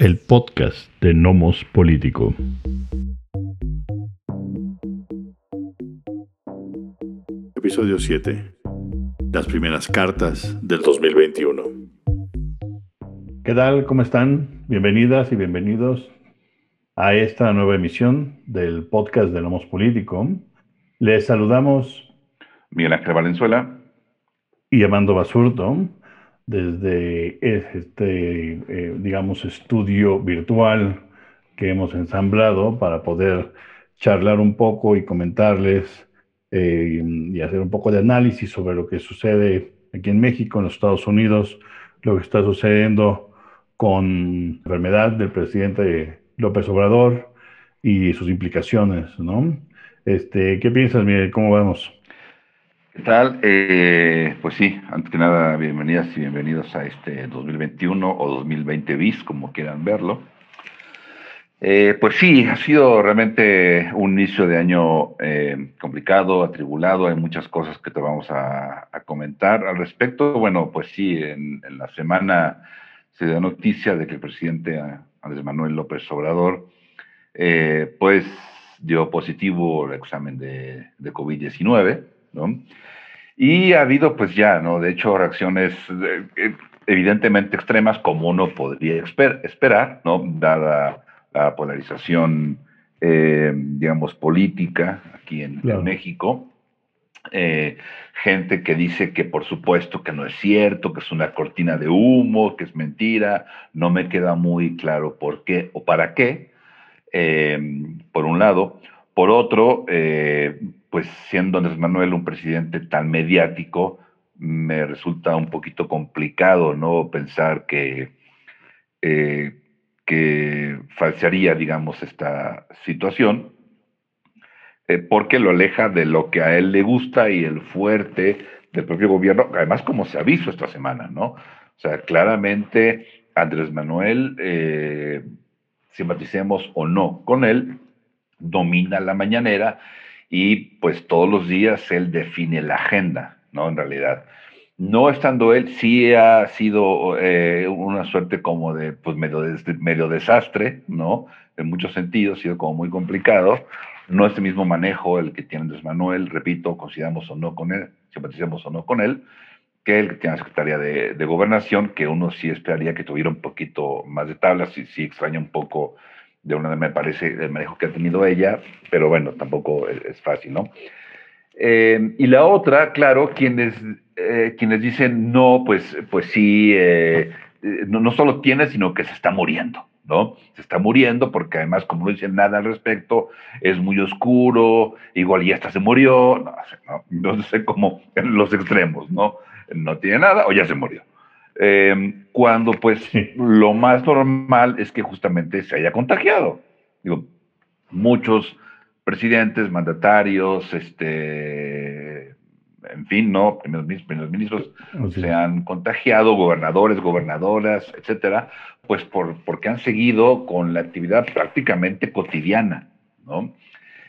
el podcast de Nomos Político. Episodio 7. Las primeras cartas del 2021. ¿Qué tal? ¿Cómo están? Bienvenidas y bienvenidos a esta nueva emisión del podcast de Nomos Político. Les saludamos Miguel Ángel Valenzuela y Amando Basurto desde este, eh, digamos, estudio virtual que hemos ensamblado para poder charlar un poco y comentarles eh, y hacer un poco de análisis sobre lo que sucede aquí en México, en los Estados Unidos, lo que está sucediendo con la enfermedad del presidente López Obrador y sus implicaciones, ¿no? Este, ¿Qué piensas, Miguel? ¿Cómo vamos? ¿Qué tal? Eh, pues sí, antes que nada, bienvenidas y bienvenidos a este 2021 o 2020 bis, como quieran verlo. Eh, pues sí, ha sido realmente un inicio de año eh, complicado, atribulado, hay muchas cosas que te vamos a, comentar al respecto. Bueno, pues sí, en, la semana se dio noticia de que el presidente Andrés Manuel López Obrador, pues dio positivo el examen de, de COVID-19. ¿No? Y ha habido, pues ya, ¿no? De hecho, reacciones eh, eh, evidentemente extremas, como uno podría esperar, ¿no? Dada la polarización, eh, digamos, política aquí en, México. gente que dice que por supuesto que no es cierto, que es una cortina de humo, que es mentira. No me queda muy claro por qué o para qué, por un lado. Por otro, pues siendo Andrés Manuel un presidente tan mediático, me resulta un poquito complicado, ¿no? Pensar que, eh, que falsearía, digamos, esta situación, eh, porque lo aleja de lo que a él le gusta y el fuerte del propio gobierno, además como se ha visto esta semana, ¿no? O sea, claramente Andrés Manuel, eh, simpaticemos o no con él, domina la mañanera y pues todos los días él define la agenda, ¿no? En realidad. No estando él, sí ha sido eh, una suerte como de, pues medio, medio desastre, ¿no? En muchos sentidos, ha sido como muy complicado. No es el mismo manejo el que tiene Andrés Manuel, repito, consideramos o no con él, simpaticemos o no con él, que el que tiene la Secretaría de, de, Gobernación, que uno sí esperaría que tuviera un poquito más de tablas, y sí extraña un poco de una me parece el manejo que ha tenido ella, pero bueno, tampoco es, fácil, ¿no? Eh, y la otra, claro, quienes, eh, quienes dicen, no, pues, pues sí, eh, no, no, solo tiene, sino que se está muriendo, ¿no? Se está muriendo porque además, como no dicen nada al respecto, es muy oscuro, igual ya hasta se murió, no, no, no sé cómo, en los extremos, ¿no? No tiene nada o ya se murió. Eh, cuando pues lo más normal es que justamente se haya contagiado. Digo, muchos presidentes, mandatarios, este, en fin, ¿no? Primeros, ministros se han contagiado, gobernadores, gobernadoras, etcétera, pues por, porque han seguido con la actividad prácticamente cotidiana, ¿no?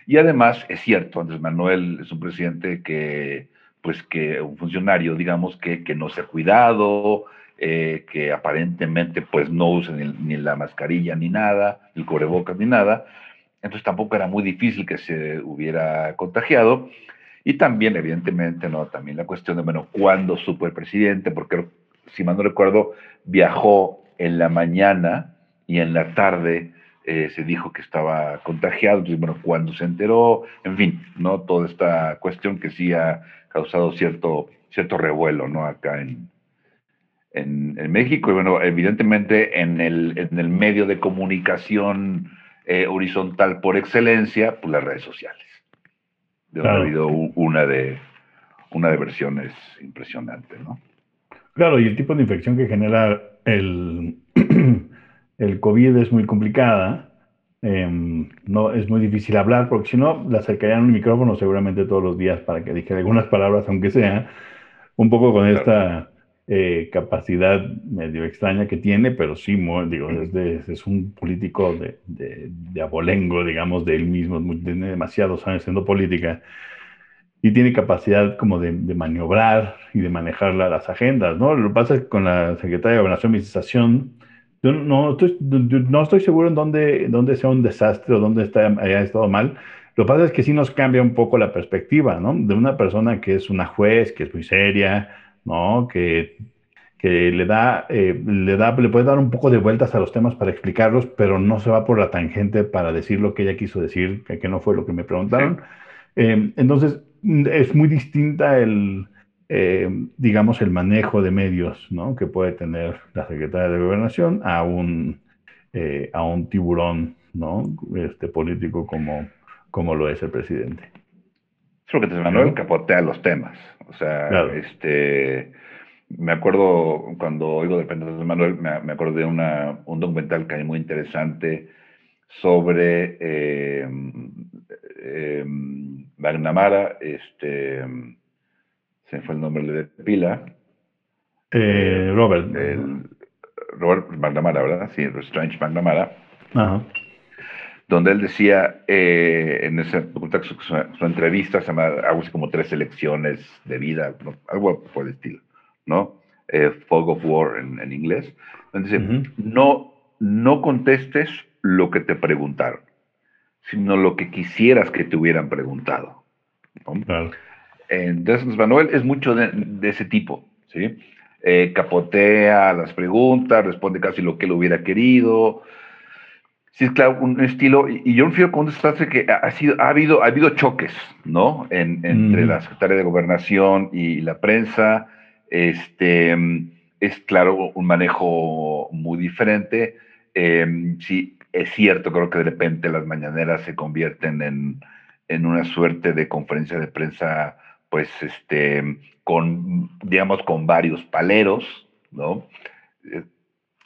Y además, es cierto, Andrés Manuel es un presidente que, pues que, un funcionario, digamos, que, que no se ha cuidado, eh, que aparentemente pues no usan ni, la mascarilla ni nada, el cubrebocas ni nada, entonces tampoco era muy difícil que se hubiera contagiado. Y también, evidentemente, ¿no? También la cuestión de, bueno, ¿cuándo supo el presidente? Porque, si mal no recuerdo, viajó en la mañana y en la tarde eh, se dijo que estaba contagiado. Entonces, bueno, ¿cuándo se enteró? En fin, ¿no? Toda esta cuestión que sí ha causado cierto, cierto revuelo, ¿no? Acá en, en, México y bueno, evidentemente en el, en el medio de comunicación eh, horizontal por excelencia, pues las redes sociales. Ha habido una de, una de versiones impresionantes, ¿no? Claro, y el tipo de infección que genera el, el COVID es muy complicada. Em, no, es muy difícil hablar, porque si no, le acercarían un micrófono seguramente todos los días para que dijera algunas palabras, aunque sea, un poco con esta eh, capacidad medio extraña que tiene, pero sí, digo, es, es un político de, de, abolengo, digamos, de él mismo, tiene demasiados años haciendo política y tiene capacidad como de, maniobrar y de manejar las agendas, ¿no? Lo que pasa es que con la secretaria de Gobernación y Administración, Yo no estoy, no estoy seguro en dónde, dónde sea un desastre o dónde está, haya estado mal. Lo que pasa es que sí nos cambia un poco la perspectiva, ¿no? De una persona que es una juez, que es muy seria, ¿no? Que, que le da, eh, le da, le puede dar un poco de vueltas a los temas para explicarlos, pero no se va por la tangente para decir lo que ella quiso decir, que, no fue lo que me preguntaron. Eh, entonces, es muy distinta el, eh, digamos, el manejo de medios ¿no? que puede tener la Secretaría de Gobernación a un, eh, a un tiburón ¿no? este, político como, como lo es el presidente. Creo que Andrés Manuel capotea los temas. O sea, este, me acuerdo cuando oigo de Manuel, me, me acuerdo de una, un documental que hay muy interesante sobre eh, eh, Magnamara, este, se fue el nombre de pila. Eh, Robert. Robert McNamara, ¿verdad? Sí, Strange McNamara. Donde él decía, eh, en esa su, su, entrevista, se llama algo así como tres elecciones de vida, algo por el estilo, ¿no? Eh, Fog of War en, inglés. Donde dice, no, no contestes lo que te preguntaron, sino lo que quisieras que te hubieran preguntado. Claro. Entonces, Manuel es mucho de, ese tipo, ¿sí? Eh, capotea las preguntas, responde casi lo que él hubiera querido. Sí, es claro, un estilo, y, yo me fío con un desastre que ha, sido, ha, habido, ha habido choques, ¿no? entre la Secretaría de Gobernación y la prensa. Este, es claro, un manejo muy diferente. Eh, sí, es cierto, creo que de repente las mañaneras se convierten en, en una suerte de conferencia de prensa pues, este, con, digamos, con varios paleros, ¿no?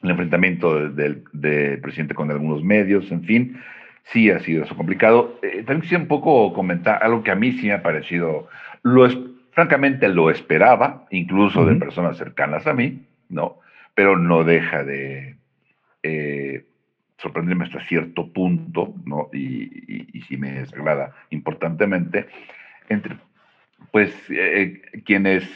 El enfrentamiento del, presidente con algunos medios, en fin, sí ha sido eso complicado. Eh, también quisiera un poco comentar algo que a mí sí me ha parecido, lo es, francamente lo esperaba, incluso de personas cercanas a mí, ¿no? Pero no deja de eh, sorprenderme hasta cierto punto, ¿no? Y, y, y sí me desagrada importantemente, entre pues eh, quienes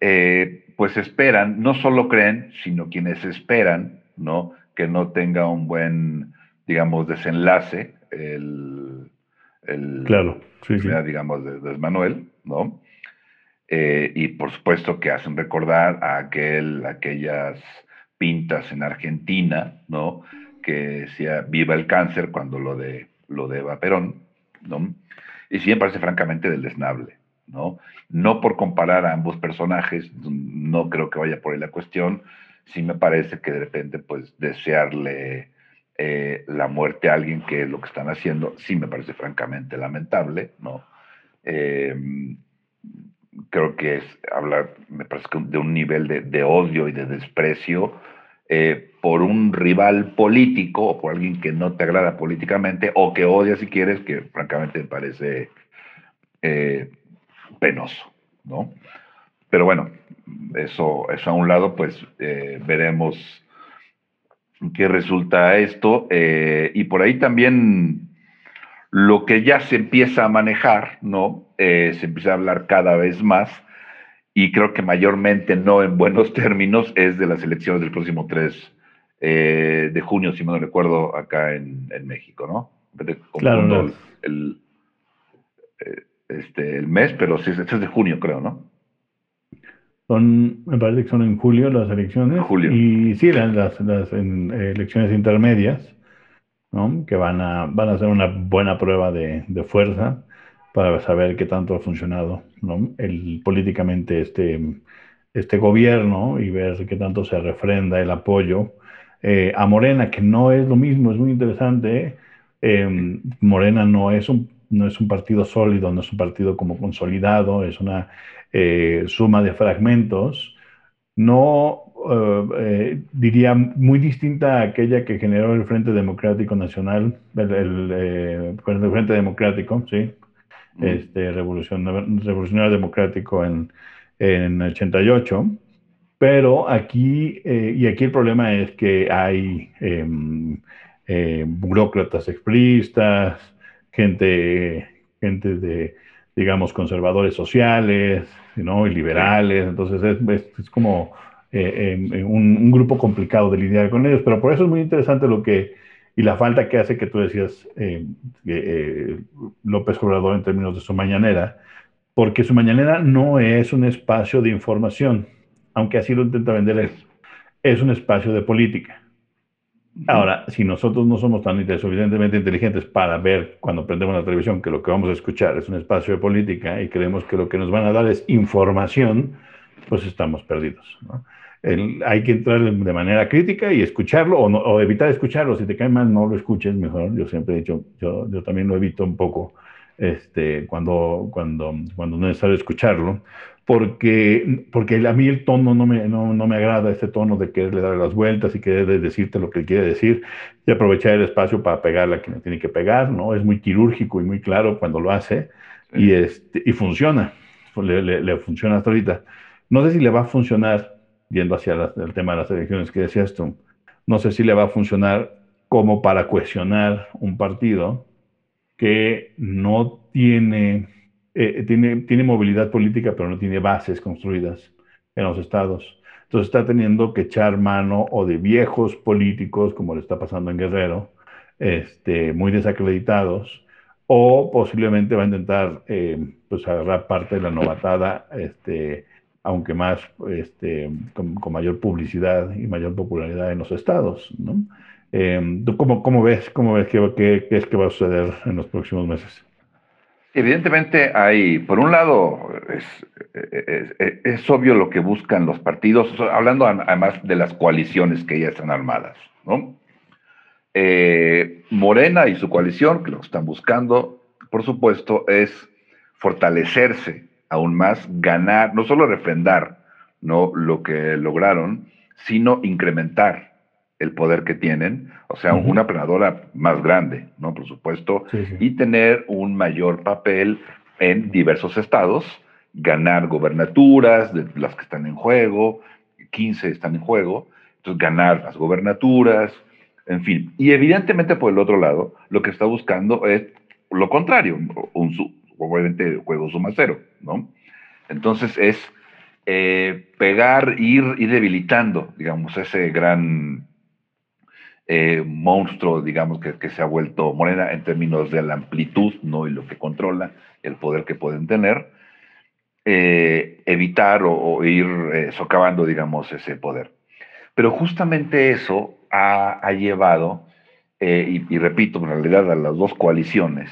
eh, pues esperan, no solo creen, sino quienes esperan, ¿no? Que no tenga un buen, digamos, desenlace el, claro, digamos, de, Manuel, ¿no? Eh, y por supuesto que hacen recordar a aquel, aquellas pintas en Argentina, ¿no? Que decía viva el cáncer cuando lo de, lo de Eva Perón, ¿no? Y sí me parece francamente desnable, ¿no? No por comparar a ambos personajes, no creo que vaya por ahí la cuestión, sí me parece que de repente, pues, desearle eh, la muerte a alguien, que es lo que están haciendo, sí me parece francamente lamentable, ¿no? Em, creo que es hablar, me parece que de un nivel de, odio y de desprecio eh, por un rival político o por alguien que no te agrada políticamente o que odia si quieres, que francamente me parece eh, penoso, ¿no? Pero bueno, eso, eso a un lado, pues eh, veremos qué resulta esto. y por ahí también lo que ya se empieza a manejar, ¿no? se empieza a hablar cada vez más y creo que mayormente no en buenos términos, es de las elecciones del próximo 3 eh, de junio, si me no recuerdo, acá en, México, ¿no? Claro, El, eh, este, el mes, pero sí, este es de junio, creo, ¿no? Son, me parece que son en julio las elecciones. Julio. Y sí, las, las, elecciones intermedias, ¿no? que van a, van a ser una buena prueba de, de fuerza para saber qué tanto ha funcionado ¿no? el, políticamente este, este gobierno y ver qué tanto se refrenda el apoyo eh, a Morena, que no es lo mismo, es muy interesante. Em, Morena no es, un, no es un partido sólido, no es un partido como consolidado, es una eh, suma de fragmentos. No eh, diría muy distinta a aquella que generó el Frente Democrático Nacional, el, el Frente Democrático, sí, este, revolucionario democrático en, en 88. Pero aquí, eh, y aquí el problema es que hay em, eh, burócratas expristas, gente, gente de, digamos, conservadores sociales, ¿no? Y liberales. Entonces es, es, como eh, un, grupo complicado de lidiar con ellos. Pero por eso es muy interesante lo que, y la falta que hace que tú decías López Obrador en términos de su mañanera, porque su mañanera no es un espacio de información, aunque así lo intenta vender, es un espacio de política. Ahora, si nosotros no somos tan suficientemente inteligentes para ver cuando prendemos la televisión que lo que vamos a escuchar es un espacio de política y creemos que lo que nos van a dar es información, pues estamos perdidos. hay que entrar de manera crítica y escucharlo o, evitar escucharlo. Si te cae mal, no lo escuches mejor. Yo siempre he dicho, yo, yo también lo evito un poco este, cuando, cuando, cuando no es necesario escucharlo porque, porque a mí el tono no me, no, no me agrada, este tono de quererle dar las vueltas y querer decirte lo que quiere decir y aprovechar el espacio para pegarle a quien tiene que pegar, ¿no? Es muy quirúrgico y muy claro cuando lo hace y, este, y funciona, le, le, funciona hasta ahorita. No sé si le va a funcionar, yendo hacia el tema de las elecciones que decías tú, no sé si le va a funcionar como para cuestionar un partido que no tiene eh, tiene, tiene movilidad política, pero no tiene bases construidas en los estados. Entonces está teniendo que echar mano o de viejos políticos, como le está pasando en Guerrero, este, muy desacreditados, o posiblemente va a intentar eh, pues agarrar parte de la novatada, este, aunque más este, con, mayor publicidad y mayor popularidad en los estados. Eh, ¿Tú cómo, cómo, ves, cómo ves qué, qué, qué es que va a suceder en los próximos meses? Evidentemente hay, por un lado, es, obvio lo que buscan los partidos, hablando además de las coaliciones que ya están armadas, ¿no? Eh, Morena y su coalición, que lo están buscando, por supuesto, es fortalecerse aún más, ganar, no solo refrendar ¿no? lo que lograron, sino incrementar el poder que tienen, o sea, una planadora más grande, ¿no? Por supuesto, y tener un mayor papel en diversos estados, ganar gobernaturas, de las que están en juego, 15 están en juego, entonces ganar las gobernaturas, en fin. Y evidentemente por el otro lado, lo que está buscando es lo contrario, un, obviamente juego suma cero, ¿no? Entonces es eh, pegar, ir, ir debilitando, digamos, ese gran eh, monstruo, digamos, que, se ha vuelto Morena en términos de la amplitud, ¿no? Y lo que controla, el poder que pueden tener, eh, evitar o, ir eh, socavando, digamos, ese poder. Pero justamente eso ha, llevado, y, repito, en realidad a las dos coaliciones,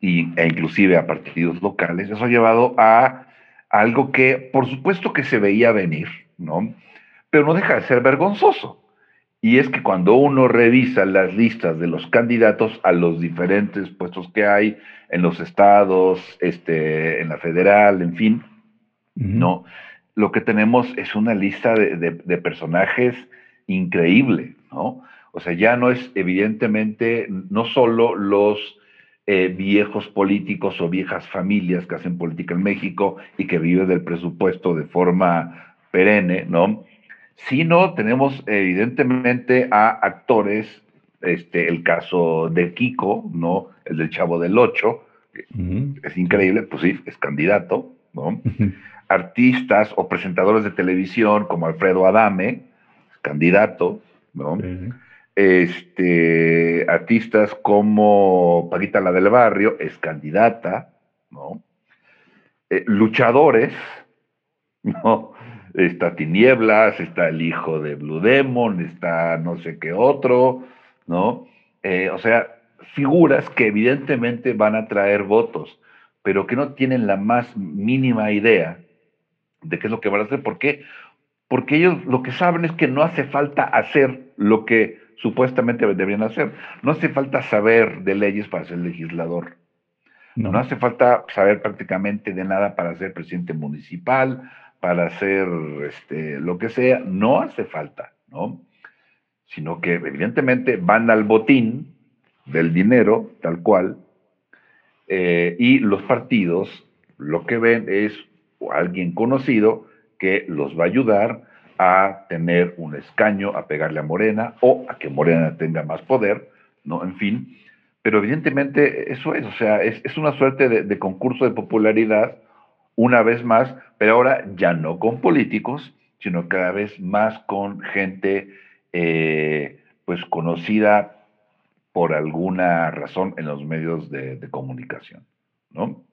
y, e inclusive a partidos locales, eso ha llevado a algo que, por supuesto que se veía venir, ¿no? Pero no deja de ser vergonzoso y es que cuando uno revisa las listas de los candidatos a los diferentes puestos que hay en los estados, este, en la federal, en fin, no, lo que tenemos es una lista de, personajes increíble, ¿no? O sea, ya no es evidentemente, no solo los eh, viejos políticos o viejas familias que hacen política en México y que viven del presupuesto de forma perenne, ¿no? Sino tenemos evidentemente a actores, este, el caso de Kiko, ¿no? El del Chavo del Ocho, es increíble, pues sí, es candidato, ¿no? Artistas o presentadores de televisión como Alfredo Adame, candidato, ¿no? Este, artistas como Paquita la del Barrio, es candidata, ¿no? Eh, luchadores, ¿no? Está Tinieblas, está el hijo de Blue Demon, está no sé qué otro, ¿no? Eh, o sea, figuras que evidentemente van a traer votos, pero que no tienen la más mínima idea de qué es lo que van a hacer. ¿Por qué? Porque ellos lo que saben es que no hace falta hacer lo que supuestamente deberían hacer. No hace falta saber de leyes para ser legislador. no hace falta saber prácticamente de nada para ser presidente municipal, para hacer este, lo que sea, no hace falta, ¿no? Sino que evidentemente van al botín del dinero, tal cual, eh, y los partidos lo que ven es alguien conocido que los va a ayudar a tener un escaño, a pegarle a Morena o a que Morena tenga más poder, ¿no? En fin, pero evidentemente eso es, o sea, es, una suerte de concurso de popularidad una vez más, pero ahora ya no con políticos, sino cada vez más con gente eh, pues conocida por alguna razón en los medios de, comunicación, ¿no?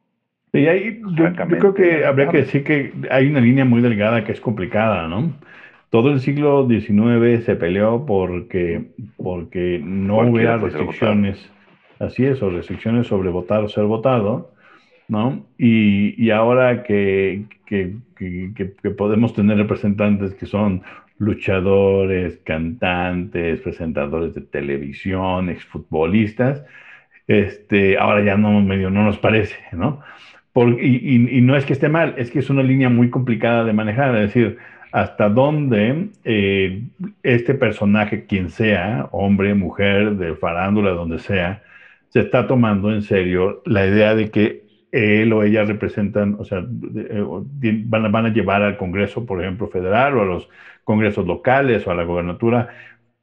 Y ahí yo, creo que habría que decir que hay una línea muy delgada que es complicada, ¿no? Todo el siglo XIX se peleó porque, porque no hubiera restricciones, así es, o restricciones sobre votar o ser votado, ¿no? Y, y ahora que, que, podemos tener representantes que son luchadores, cantantes, presentadores de televisión, exfutbolistas, este, ahora ya no, medio no nos parece, ¿no? y, y, no es que esté mal, es que es una línea muy complicada de manejar, es decir, hasta dónde eh, este personaje, quien sea, hombre, mujer, de farándula, donde sea, se está tomando en serio la idea de que él o ella representan, o sea, eh, van, a llevar al Congreso, por ejemplo, federal o a los congresos locales o a la gobernatura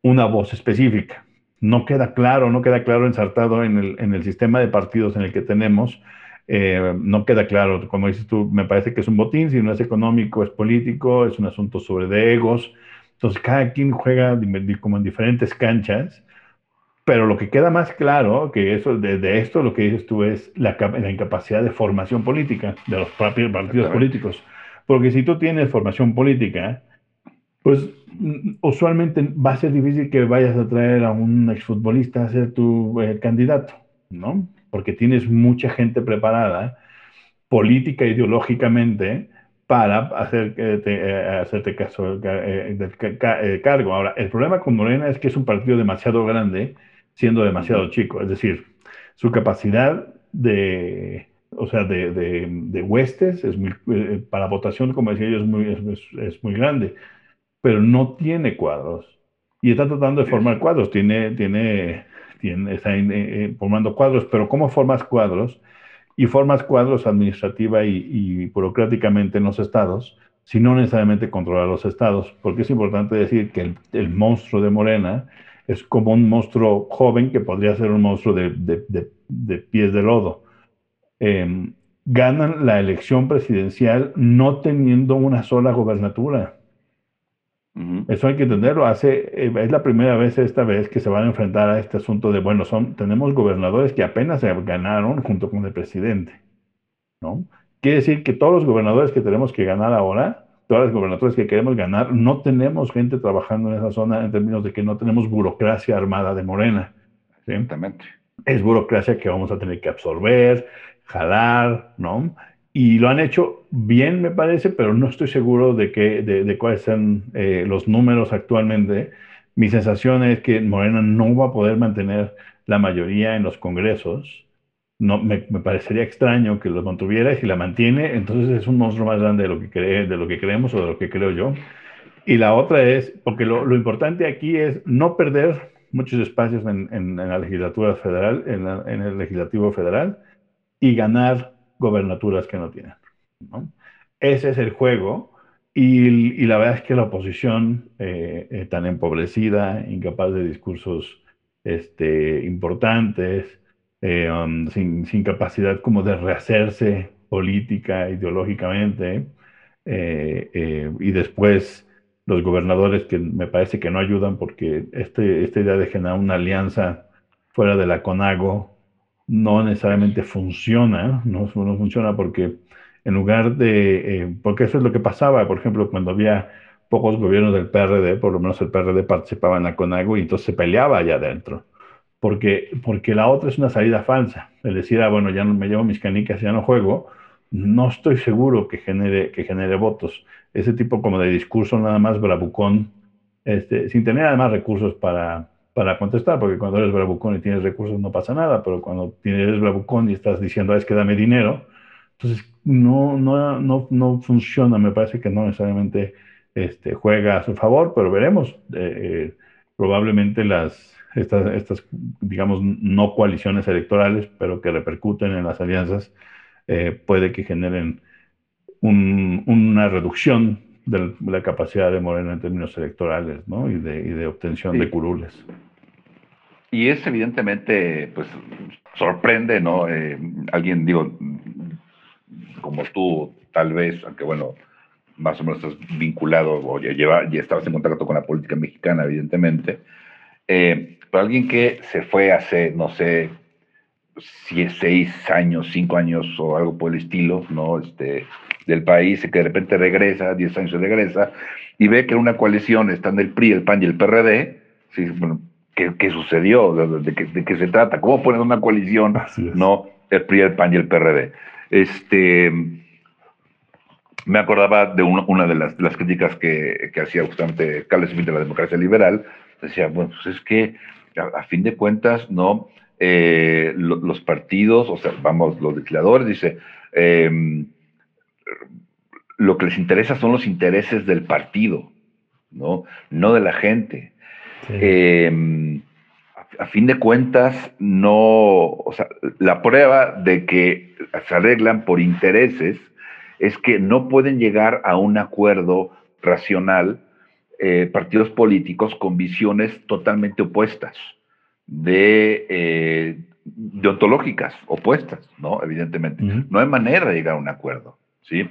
una voz específica. No queda claro, no queda claro ensartado en el, en el sistema de partidos en el que tenemos eh, no queda claro, como dices tú, me parece que es un botín, si no es económico, es político, es un asunto sobre de egos. Entonces, cada quien juega como en diferentes canchas, pero lo que queda más claro que eso, de, esto, lo que dices tú es la, la, incapacidad de formación política de los propios partidos políticos. Porque si tú tienes formación política, pues mm, usualmente va a ser difícil que vayas a traer a un exfutbolista a ser tu eh, candidato, ¿no? porque tienes mucha gente preparada política, ideológicamente, para hacer, eh, hacerte caso, eh, eh, cargo. Ahora, el problema con Morena es que es un partido demasiado grande, siendo demasiado chico. Es decir, su capacidad de, o sea, de, de, huestes es para votación, como decía yo, es muy, es, muy grande, pero no tiene cuadros. Y está tratando de formar cuadros. Tiene, tiene está eh, eh, formando cuadros, pero ¿cómo formas cuadros? Y formas cuadros administrativa y, burocráticamente en los estados, si no necesariamente controlar los estados, porque es importante decir que el, monstruo de Morena es como un monstruo joven que podría ser un monstruo de, de, pies de lodo. Em, ganan la elección presidencial no teniendo una sola gobernatura. Eso hay que entenderlo. Hace, eh, es la primera vez esta vez que se van a enfrentar a este asunto de, bueno, son, tenemos gobernadores que apenas se ganaron junto con el presidente, ¿no? Quiere decir que todos los gobernadores que tenemos que ganar ahora, todas las gobernaturas que queremos ganar, no tenemos gente trabajando en esa zona en términos de que no tenemos burocracia armada de Morena. Exactamente. Es burocracia que vamos a tener que absorber, jalar, ¿no? y lo han hecho bien, me parece, pero no estoy seguro de, que, de, cuáles son eh, los números actualmente. Mi sensación es que Morena no va a poder mantener la mayoría en los congresos. No, me, parecería extraño que los mantuviera y si la mantiene, entonces es un monstruo más grande de lo que, de lo que creemos o de lo que creo yo. Y la otra es, porque lo, importante aquí es no perder muchos espacios en, la legislatura federal, en, en el legislativo federal, y ganar gobernaturas que no tienen. Ese es el juego y, la verdad es que la oposición eh, eh, tan empobrecida, incapaz de discursos este, importantes, eh, um, sin, capacidad como de rehacerse política, ideológicamente, y después los gobernadores que me parece que no ayudan porque este, esta idea de generar una alianza fuera de la CONAGO no necesariamente funciona, no, no funciona porque en lugar de, eh, porque eso es lo que pasaba, por ejemplo, cuando había pocos gobiernos del PRD, por lo menos el PRD participaba en la CONAGO y entonces se peleaba allá adentro, porque, porque la otra es una salida falsa, decir, ah, bueno, ya no me llevo mis canicas, ya no juego, no estoy seguro que genere, que genere votos. Ese tipo como de discurso nada más bravucón, este, sin tener además recursos para, para contestar, porque cuando eres bravucón y tienes recursos no pasa nada, pero cuando eres bravucón y estás diciendo, ah, es que dame dinero, entonces no, no, no, no funciona, me parece que no necesariamente este, juega a su favor, pero veremos. Eh, eh, probablemente las, estas, estas, digamos, no coaliciones electorales, pero que repercuten en las alianzas, eh, puede que generen una reducción de la capacidad de Morena en términos electorales ¿no? y, de, y de obtención de curules. Y es evidentemente, pues, sorprende, ¿no? Eh, alguien, digo, como tú, tal vez, aunque bueno, más o menos estás vinculado o ya, lleva, ya estabas en contacto con la política mexicana, evidentemente, eh, pero alguien que se fue hace, no sé, seis años, cinco años o algo por el estilo, ¿no? Este, del país, y que de repente regresa, diez años regresa, y ve que una coalición está en el PRI, el PAN y el PRD, ¿sí? bueno, ¿qué, sucedió? ¿De, qué, se trata? ¿Cómo ponen una coalición, no? El PRI, el PAN y el PRD. Este, me acordaba de una de las, las críticas que, que, hacía justamente Carlos Smith de la democracia liberal, decía, bueno, pues es que a, fin de cuentas, ¿no? Eh, los partidos, o sea, vamos, los legisladores, dice, em, lo que les interesa son los intereses del partido, ¿no? No de la gente. Em, a, fin de cuentas, no, o sea, la prueba de que se arreglan por intereses es que no pueden llegar a un acuerdo racional eh, partidos políticos con visiones totalmente opuestas, de, eh, ontológicas opuestas, ¿no? Evidentemente. No hay manera de llegar a un acuerdo, ¿sí?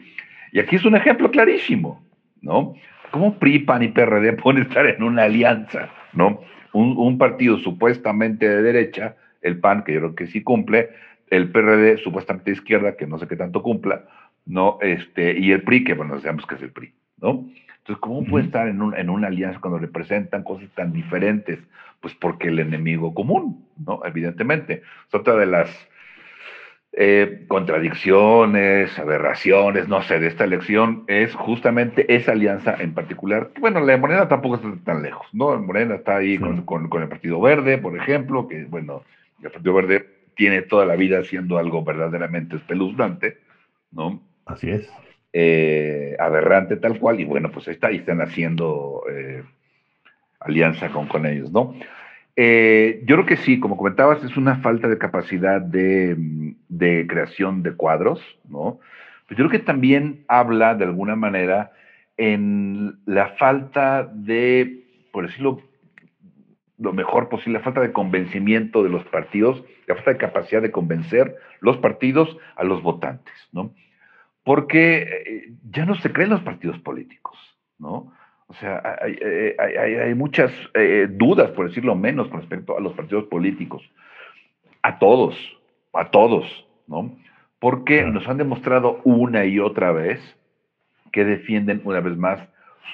Y aquí es un ejemplo clarísimo, ¿no? ¿Cómo PRI, PAN y PRD pueden estar en una alianza, ¿no? Un, partido supuestamente de derecha, el PAN, que yo creo que sí cumple, el PRD supuestamente de izquierda, que no sé qué tanto cumpla, ¿no? Este, y el PRI, que bueno, sabemos que es el PRI, ¿no? Entonces, ¿cómo puede estar en, un, en, una alianza cuando representan cosas tan diferentes? Pues porque el enemigo común, ¿no? Evidentemente. Es otra de las eh, contradicciones, aberraciones, no sé, de esta elección es justamente esa alianza en particular. Bueno, la de Morena tampoco está tan lejos, ¿no? Morena está ahí con, con, el Partido Verde, por ejemplo, que, bueno, el Partido Verde tiene toda la vida haciendo algo verdaderamente espeluznante, ¿no? Así es. Eh, aberrante tal cual, y bueno, pues está, y están haciendo eh, alianza con, con ellos, ¿no? Eh, yo creo que sí, como comentabas, es una falta de capacidad de, creación de cuadros, ¿no? Pero yo creo que también habla de alguna manera en la falta de, por decirlo lo mejor posible, la falta de convencimiento de los partidos, la falta de capacidad de convencer los partidos a los votantes, ¿no? Porque eh, ya no se creen los partidos políticos, ¿no? O sea, hay, hay, muchas eh, dudas, por decirlo menos, con respecto a los partidos políticos. A todos, a todos, ¿no? Porque nos han demostrado una y otra vez que defienden una vez más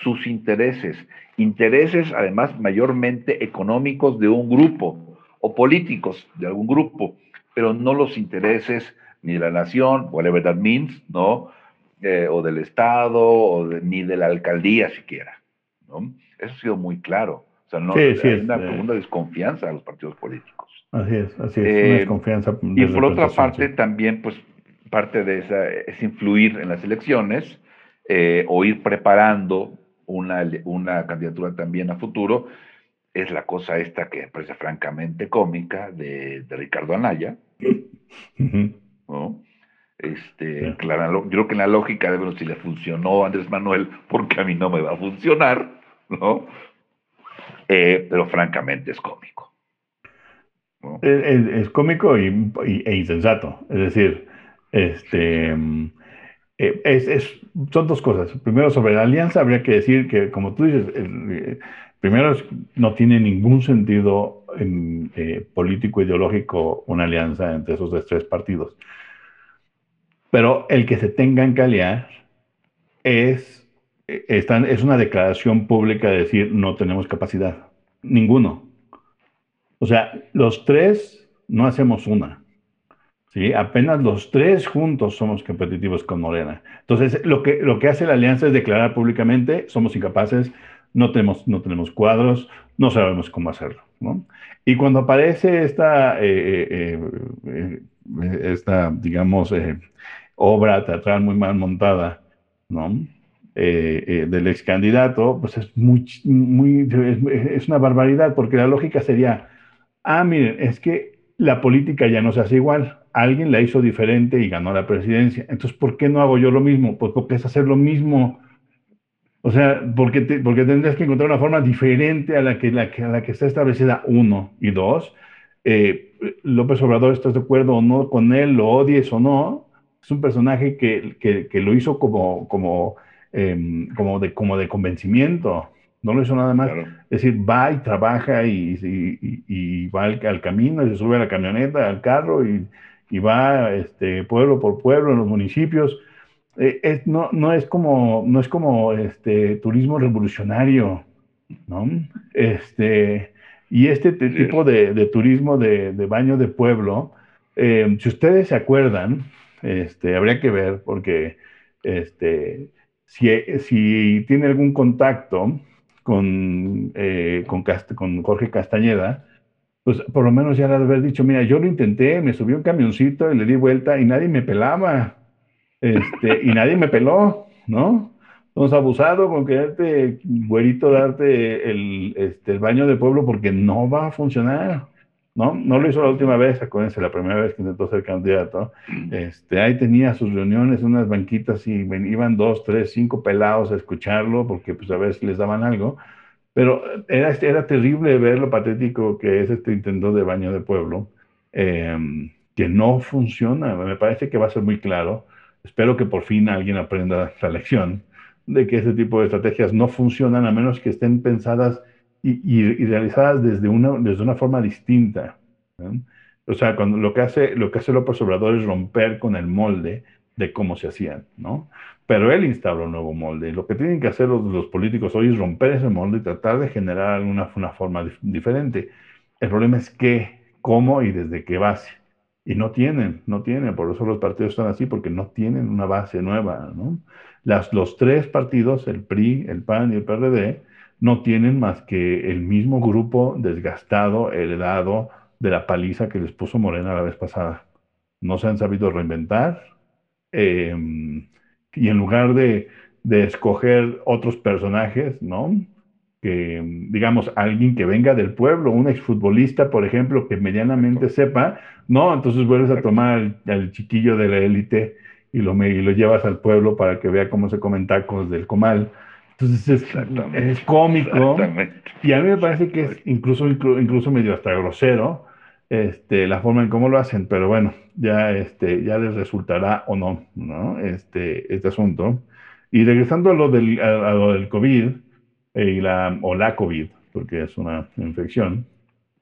sus intereses. Intereses, además, mayormente económicos de un grupo o políticos de algún grupo, pero no los intereses ni de la nación, whatever that means, ¿no? Eh, o del Estado, o ni de la alcaldía siquiera. Eso ha sido muy claro. O sea, no, hay una eh, profunda desconfianza a los partidos políticos. Así es, así es, una eh, desconfianza. Y por otra parte, también, pues, parte de esa es influir en las elecciones eh, o ir preparando una, una candidatura también a futuro. Es la cosa esta que parece francamente cómica de, Ricardo Anaya. ¿No? Este, claro, yo creo que en la lógica de, bueno, si le funcionó a Andrés Manuel, porque a mí no me va a funcionar, ¿no? Eh, pero francamente es cómico. Es, cómico y, e insensato. Es decir, este, eh, es, son dos cosas. Primero, sobre la alianza, habría que decir que, como tú dices, primero no tiene ningún sentido en, político ideológico una alianza entre esos tres partidos. Pero el que se tengan que aliar es es una declaración pública de decir no tenemos capacidad. Ninguno. O sea, los tres no hacemos una. ¿sí? Apenas los tres juntos somos competitivos con Morena. Entonces, lo que, lo que hace la alianza es declarar públicamente, somos incapaces, no tenemos, no tenemos cuadros, no sabemos cómo hacerlo. Y cuando aparece esta, eh, eh, eh, esta digamos, obra teatral muy mal montada, ¿no? Del ex candidato, pues es, muy, muy, es, una barbaridad, porque la lógica sería, ah, miren, es que la política ya no se hace igual, alguien la hizo diferente y ganó la presidencia, entonces, ¿por qué no hago yo lo mismo? Pues porque es hacer lo mismo. O sea, porque, porque tendrías que encontrar una forma diferente a la que, la a la que está establecida, uno. Y dos, eh, López Obrador, ¿estás de acuerdo o no con él? ¿Lo odies o no? Es un personaje que, que, que lo hizo como, como em, como, de, como de convencimiento. No lo hizo nada más. Es decir, va y trabaja y, va al, camino y se sube a la camioneta, al carro y, va este, pueblo por pueblo en los municipios. Eh, no, no, es como, no es como este, turismo revolucionario, ¿no? Este, y este tipo de, turismo de, baño de pueblo, eh, si ustedes se acuerdan, este, habría que ver, porque este, si, si tiene algún contacto con, eh, con, con, Jorge Castañeda, pues por lo menos ya le ha de haber dicho, mira, yo lo intenté, me subí un camioncito y le di vuelta y nadie me pelaba, este, y nadie me peló, ¿no? Entonces, abusado con quererte, güerito, darte el, este, el baño de pueblo porque no va a funcionar. ¿no? No lo hizo la última vez, acuérdense, la primera vez que intentó ser candidato. Este, ahí tenía sus reuniones, unas banquitas y iban dos, tres, cinco pelados a escucharlo porque pues a ver si les daban algo. Pero era, era terrible ver lo patético que es este intento de baño de pueblo, em, que no funciona. Me parece que va a ser muy claro. Espero que por fin alguien aprenda la lección de que ese tipo de estrategias no funcionan a menos que estén pensadas y, realizadas desde una, desde una forma distinta. O sea, cuando lo que hace lo que hace López Obrador es romper con el molde de cómo se hacían, ¿no? Pero él instauró un nuevo molde. Lo que tienen que hacer los, políticos hoy es romper ese molde y tratar de generar alguna una forma diferente. El problema es qué, cómo y desde qué base. Y no tienen, no tienen, por eso los partidos están así, porque no tienen una base nueva, ¿no? Las, los tres partidos, el PRI, el PAN y el PRD, no tienen más que el mismo grupo desgastado, heredado de la paliza que les puso Morena la vez pasada. No se han sabido reinventar em, y en lugar de, escoger otros personajes, ¿no? Que, digamos, alguien que venga del pueblo, un exfutbolista, por ejemplo, que medianamente sepa, no, entonces vuelves a tomar al, chiquillo de la élite y lo, y lo llevas al pueblo para que vea cómo se comen tacos del comal entonces es, cómico. Y a mí me parece que es incluso, incluso medio hasta grosero este, la forma en cómo lo hacen, pero bueno, ya, este, ya les resultará o no, ¿no? Este, este asunto. Y regresando a lo del, a, lo del COVID, y la, o la COVID, porque es una infección,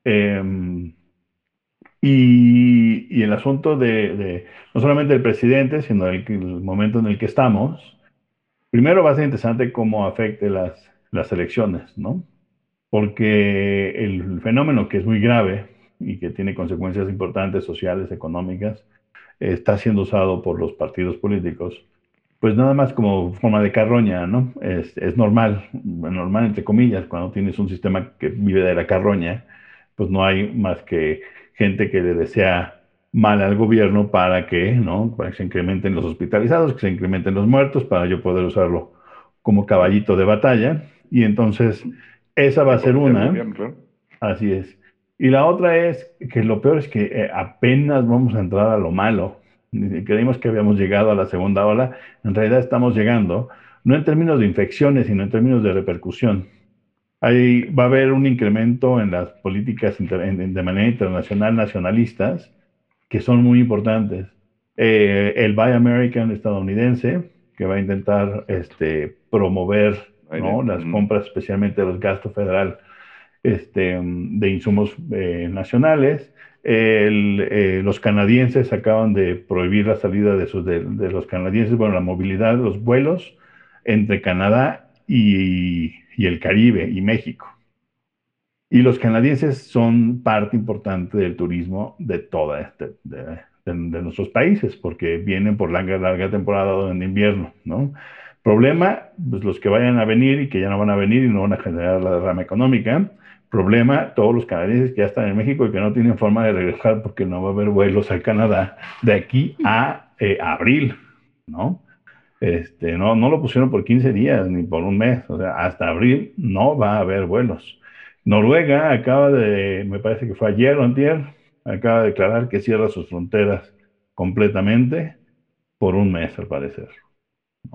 em, y, y, el asunto de, de, no solamente del presidente, sino el, el momento en el que estamos, Primero va a ser interesante cómo afecte las, las elecciones, ¿no? Porque el fenómeno que es muy grave y que tiene consecuencias importantes sociales, económicas, está siendo usado por los partidos políticos, pues nada más como forma de carroña, ¿no? Es, es normal, normal entre comillas, cuando tienes un sistema que vive de la carroña, pues no hay más que gente que le desea mal al gobierno para que, ¿no? Para que se incrementen los hospitalizados, que se incrementen los muertos, para yo poder usarlo como caballito de batalla. Y entonces, esa va a ser una. Así es. Y la otra es que lo peor es que eh, apenas vamos a entrar a lo malo. Creímos que habíamos llegado a la segunda ola. En realidad estamos llegando, no en términos de infecciones, sino en términos de repercusión. Ahí va a haber un incremento en las políticas de manera internacional nacionalistas que son muy importantes. Eh, el Buy American estadounidense, que va a intentar este, promover las compras, especialmente los gastos federal este, de insumos eh, nacionales. Eh, los canadienses acaban de prohibir la salida de, sus, de, los canadienses, bueno, la movilidad, los vuelos entre Canadá y, y el Caribe y México. Y los canadienses son parte importante del turismo de toda este, de, nuestros países, porque vienen por larga, larga temporada en invierno, ¿no? Problema, pues los que vayan a venir y que ya no van a venir y no van a generar la derrama económica. Problema, todos los canadienses que ya están en México y que no tienen forma de regresar porque no va a haber vuelos al Canadá de aquí a eh, abril, ¿no? Este, no, no lo pusieron por 15 días ni por un mes, o sea, hasta abril no va a haber vuelos. Noruega acaba de, me parece que fue ayer o antier, acaba de declarar que cierra sus fronteras completamente por un mes, al parecer.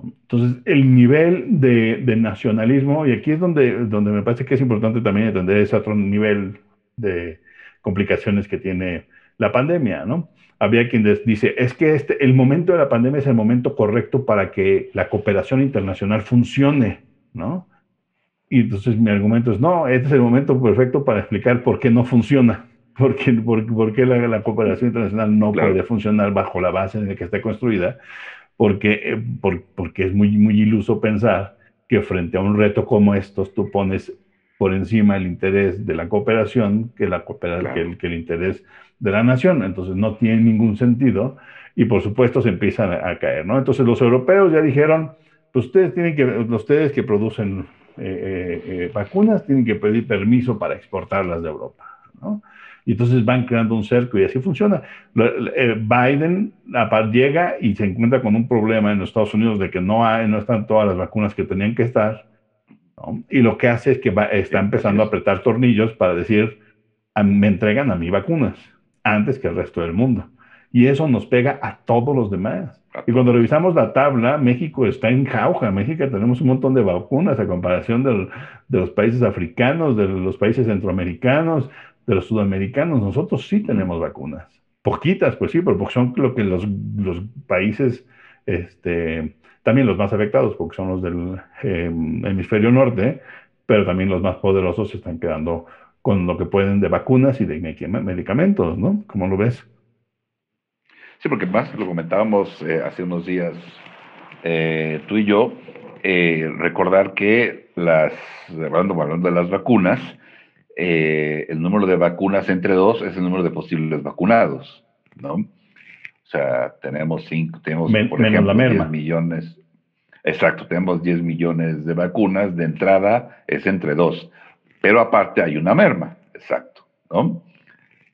Entonces, el nivel de, nacionalismo, y aquí es donde, donde me parece que es importante también entender ese otro nivel de complicaciones que tiene la pandemia, ¿no? Había quien dice, es que este, el momento de la pandemia es el momento correcto para que la cooperación internacional funcione, ¿no? Y entonces mi argumento es, no, este es el momento perfecto para explicar por qué no funciona, por qué, por, qué la, cooperación internacional no puede funcionar bajo la base en la que está construida, porque, eh, porque es muy, muy iluso pensar que frente a un reto como estos tú pones por encima el interés de la cooperación que, la que, el, que el interés de la nación. Entonces no tiene ningún sentido y por supuesto se empiezan a, caer, ¿no? Entonces los europeos ya dijeron, pues ustedes tienen que, ustedes que producen eh, eh, vacunas tienen que pedir permiso para exportarlas de Europa, ¿no? Y entonces van creando un cerco y así funciona. Biden llega y se encuentra con un problema en los Estados Unidos de que no, hay, no están todas las vacunas que tenían que estar. Y lo que hace es que está empezando a apretar tornillos para decir, me entregan a mí vacunas antes que el resto del mundo. Y eso nos pega a todos los demás. Y cuando revisamos la tabla, México está en jauja. México tenemos un montón de vacunas a comparación de los países africanos, de los países centroamericanos, de los sudamericanos. Nosotros sí tenemos vacunas. Poquitas, pues sí, pero son lo que los, los países, este, también los más afectados, porque son los del em, hemisferio norte, pero también los más poderosos se están quedando con lo que pueden de vacunas y de medicamentos, ¿no? ¿Cómo lo ves? Sí, porque más lo comentábamos eh, hace unos días eh, tú y yo, eh, recordar que las, hablando, hablando de las vacunas, el número de vacunas entre dos es el número de posibles vacunados, ¿no? O sea, tenemos cinco, tenemos, por ejemplo, 10 millones. Exacto, tenemos 10 millones de vacunas, de entrada es entre dos pero aparte hay una merma, exacto, ¿no?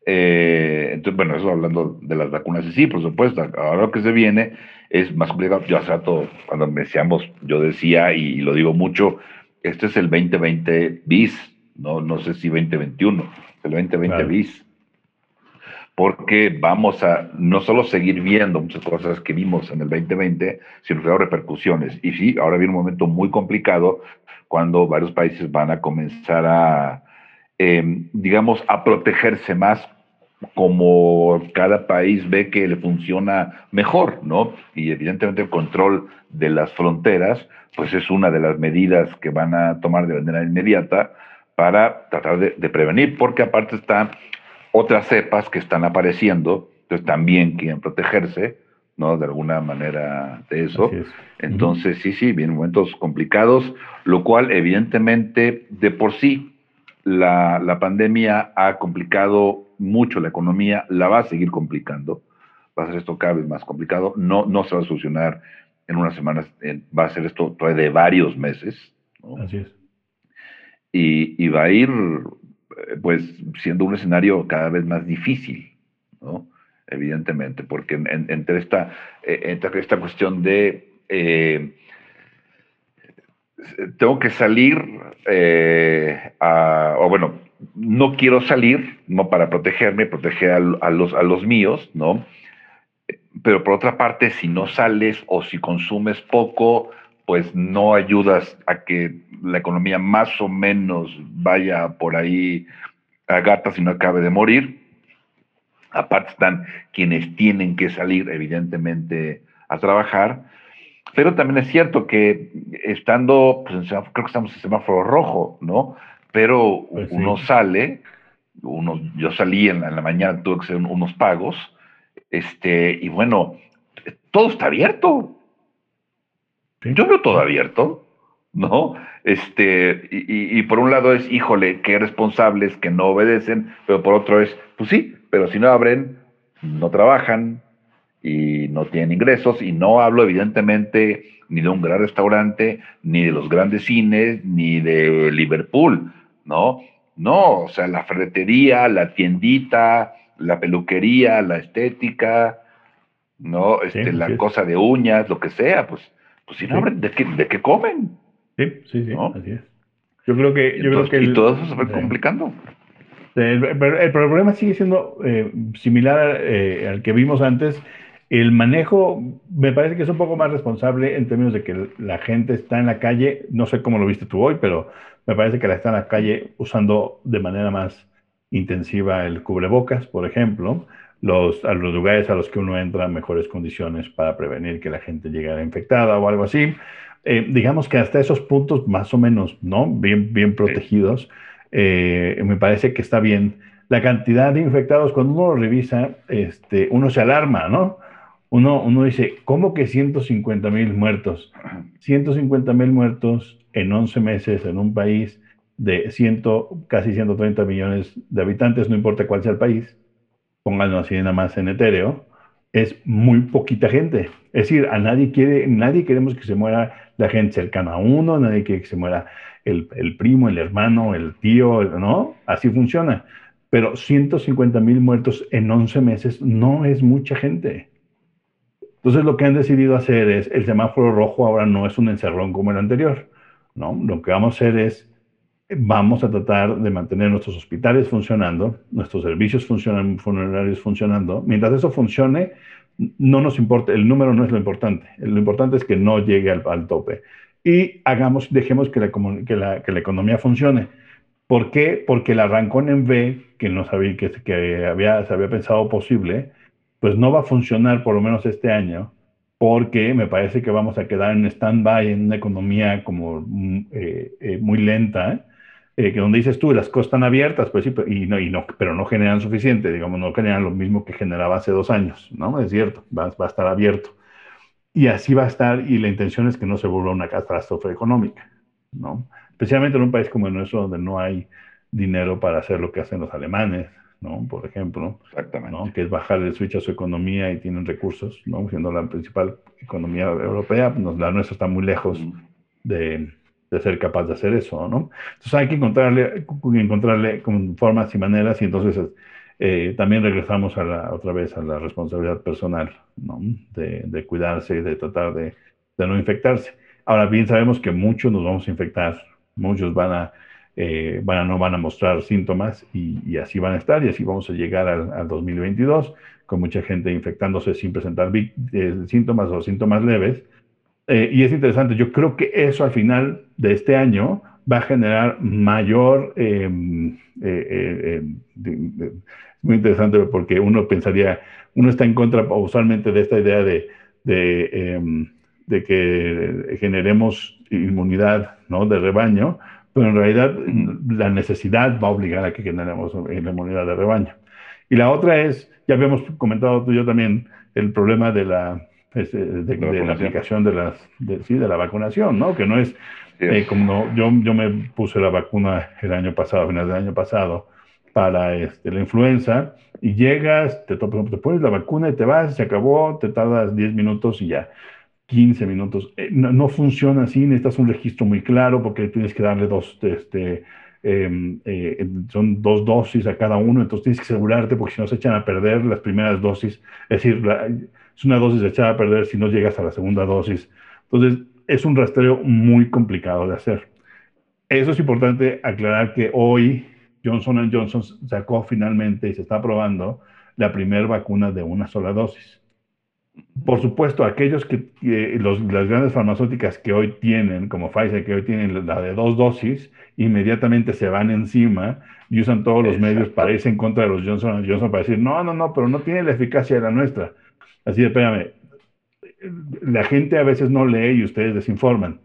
Eh, entonces, bueno, eso hablando de las vacunas, y sí, por supuesto, ahora lo que se viene es más complicado. Yo hace rato, cuando me decíamos, yo decía, y lo digo mucho, este es el 2020 bis, no, no sé si 2021, el 2020 bis, porque vamos a no solo seguir viendo muchas cosas que vimos en el 2020, sino que repercusiones. Y sí, ahora viene un momento muy complicado cuando varios países van a comenzar a, em, digamos, a protegerse más como cada país ve que le funciona mejor, ¿no? Y evidentemente el control de las fronteras, pues es una de las medidas que van a tomar de manera inmediata para tratar de, de prevenir, porque aparte están otras cepas que están apareciendo, entonces también quieren protegerse, ¿no? De alguna manera de eso. Entonces, sí, sí, vienen momentos complicados, lo cual evidentemente de por sí la, la, pandemia ha complicado mucho la economía, la va a seguir complicando, va a ser esto cada vez más complicado, no, no se va a solucionar en unas semanas, va a ser esto todavía de varios meses. Así es. Y, va a ir, eh, pues, siendo un escenario cada vez más difícil, ¿no? evidentemente, porque entre, esta, eh, entre esta cuestión de eh, tengo que salir, eh, o bueno, no quiero salir, no para protegerme, proteger a, los, a los míos, ¿no? Pero por otra parte, si no sales o si consumes poco, pues no ayudas a que la economía más o menos vaya por ahí a gata si no acabe de morir. Aparte están quienes tienen que salir, evidentemente, a trabajar. Pero también es cierto que estando, pues, creo que estamos en semáforo rojo, ¿no? Pero pues uno sale, uno, yo salí en la, mañana, tuve que hacer unos pagos, este, y bueno, todo está abierto. Yo veo todo abierto, ¿no? Este, y, y, por un lado es, híjole, qué responsables que no obedecen, pero por otro es, pues sí, pero si no abren, no trabajan y no tienen ingresos. Y no hablo evidentemente ni de un gran restaurante, ni de los grandes cines, ni de Liverpool, ¿no? No, o sea, la ferretería, la tiendita, la peluquería, la estética, ¿no? Este, la cosa de uñas, lo que sea, pues, pues si no abren, ¿de qué, ¿de qué comen? Sí, sí, sí, así es. Yo creo que... Yo creo que y todo eso se va complicando. El, problema sigue siendo eh, similar eh, al que vimos antes. El manejo me parece que es un poco más responsable en términos de que la gente está en la calle, no sé cómo lo viste tú hoy, pero me parece que la está en la calle usando de manera más intensiva el cubrebocas, por ejemplo, los, a los lugares a los que uno entra mejores condiciones para prevenir que la gente llegue infectada o algo así. Eh, digamos que hasta esos puntos más o menos, ¿no? Bien, bien protegidos, eh, me parece que está bien. La cantidad de infectados, cuando uno lo revisa, este, uno se alarma, ¿no? Uno, uno dice, ¿cómo que 150 mil muertos? 150 mil muertos en 11 meses en un país de ciento, casi 130 millones de habitantes, no importa cuál sea el país, pónganlo así nada más en etéreo, es muy poquita gente. Es decir, a nadie quiere, nadie queremos que se muera la gente cercana a uno, nadie quiere que se muera el, el primo, el hermano, el tío, ¿no? Así funciona. Pero 150 mil muertos en 11 meses no es mucha gente. Entonces lo que han decidido hacer es, el semáforo rojo ahora no es un encerrón como el anterior, ¿no? Lo que vamos a hacer es vamos a tratar de mantener nuestros hospitales funcionando, nuestros servicios funerarios funcionando. Mientras eso funcione, no nos importa, el número no es lo importante. Lo importante es que no llegue al, tope. Y hagamos, dejemos que la, que, la, que la, economía funcione. ¿Por qué? Porque el arrancón en V, que no sabía que, que había, se había pensado posible, pues no va a funcionar por lo menos este año porque me parece que vamos a quedar en stand-by en una economía como mm, eh, eh, muy lenta eh, que donde dices tú, las cosas están abiertas, pues sí, y no, y no, pero no generan suficiente, digamos, no generan lo mismo que generaba hace dos años, ¿no? Es cierto, va, va, a estar abierto. Y así va a estar, y la intención es que no se vuelva una catástrofe económica, ¿no? Especialmente en un país como el nuestro, donde no hay dinero para hacer lo que hacen los alemanes, ¿no? Por ejemplo, Exactamente. ¿no? que es bajar el switch a su economía y tienen recursos, ¿no? Siendo la principal economía europea, pues la nuestra está muy lejos de de ser capaz de hacer eso, ¿no? Entonces hay que encontrarle, encontrarle formas y maneras y entonces eh, también regresamos a la, otra vez a la responsabilidad personal, ¿no? De, de cuidarse y de tratar de, no infectarse. Ahora bien sabemos que muchos nos vamos a infectar, muchos van a, eh, no van a mostrar síntomas y, y, así van a estar y así vamos a llegar al, al 2022 con mucha gente infectándose sin presentar eh, síntomas o síntomas leves eh, y es interesante, yo creo que eso al final de este año va a generar mayor... Em, eh, eh, muy interesante porque uno pensaría, uno está en contra usualmente de esta idea de, de, em, de que generemos inmunidad ¿no? de rebaño, pero en realidad la necesidad va a obligar a que generemos inmunidad de rebaño. Y la otra es, ya habíamos comentado tú y yo también, el problema de la pues, eh, de, de, la aplicación de, las, de, sí, de la vacunación, ¿no? Que no es eh, como yo, yo me puse la vacuna el año pasado, a finales del año pasado, para este, la influenza, y llegas, te, te pones la vacuna y te vas, se acabó, te tardas 10 minutos y ya. 15 minutos. Eh, no, no, funciona así, necesitas un registro muy claro porque tienes que darle dos, este, em, eh, son dos dosis a cada uno, entonces tienes que asegurarte porque si no se echan a perder las primeras dosis. Es decir, la, es una dosis echada a perder si no llegas a la segunda dosis. Entonces, es un rastreo muy complicado de hacer. Eso es importante aclarar que hoy Johnson Johnson sacó finalmente y se está probando la primera vacuna de una sola dosis. Por supuesto, aquellos que, los, las grandes farmacéuticas que hoy tienen, como Pfizer, que hoy tienen la de dos dosis, inmediatamente se van encima y usan todos los medios para irse en contra de los Johnson Johnson para decir, no, no, no, pero no tiene la eficacia de la nuestra. Así de, espérame, la gente a veces no lee y ustedes desinforman.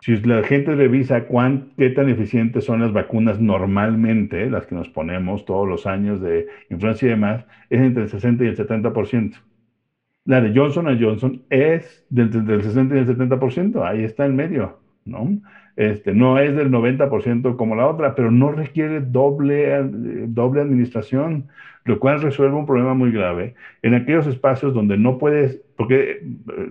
Si la gente revisa cuán, qué tan eficientes son las vacunas normalmente, las que nos ponemos todos los años de influenza y demás, es entre el 60 y el 70%. La de Johnson Johnson es del, del 60 y el 70%, ahí está en medio, ¿no? Este, no es del 90% como la otra, pero no requiere doble, doble administración, lo cual resuelve un problema muy grave. En aquellos espacios donde no puedes, porque eh,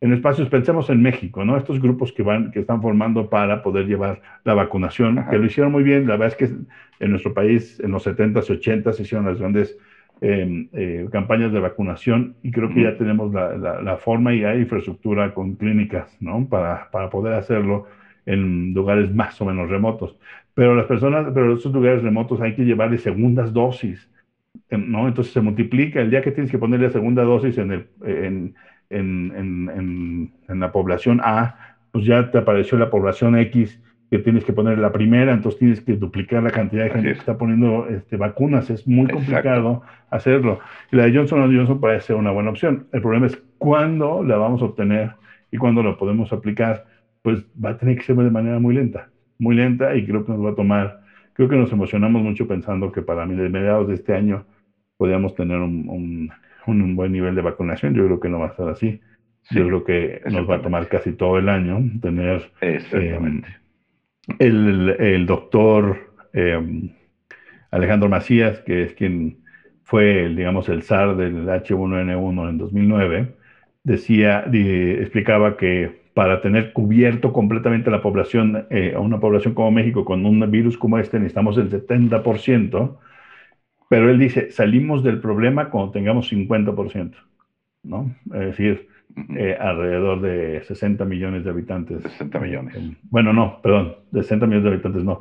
en espacios, pensemos en México, ¿no? Estos grupos que van, que están formando para poder llevar la vacunación, que lo hicieron muy bien, la verdad es que en nuestro país en los 70s y 80s se hicieron las grandes eh, eh, campañas de vacunación y creo que ya tenemos la, la, la, forma y hay infraestructura con clínicas, ¿no? Para, para poder hacerlo en lugares más o menos remotos. Pero las personas, pero esos lugares remotos hay que llevarle segundas dosis, ¿no? Entonces se multiplica el día que tienes que ponerle segunda dosis en, el, en, en, en, en la población A, pues ya te apareció la población X que tienes que poner la primera, entonces tienes que duplicar la cantidad de gente que está poniendo este, vacunas. Es muy complicado hacerlo. Y la de Johnson Johnson ser una buena opción. El problema es cuándo la vamos a obtener y cuándo la podemos aplicar. Pues va a tener que ser de manera muy lenta, muy lenta y creo que nos va a tomar, creo que nos emocionamos mucho pensando que para mediados de este año podríamos tener un, un, buen nivel de vacunación. Yo creo que no va a estar así. Yo creo que nos va a tomar casi todo el año tener... Exactamente. El, doctor em, Alejandro Macías, que es quien fue, digamos, el zar del H1N1 en 2009, decía, explicaba que para tener cubierto completamente la población, eh, a una población como México con un virus como este, necesitamos el 70%, pero él dice, salimos del problema cuando tengamos 50%, ¿no? Es decir, eh, alrededor de 60 millones de habitantes. 60 millones. bueno, no, perdón, de 60 millones de habitantes no.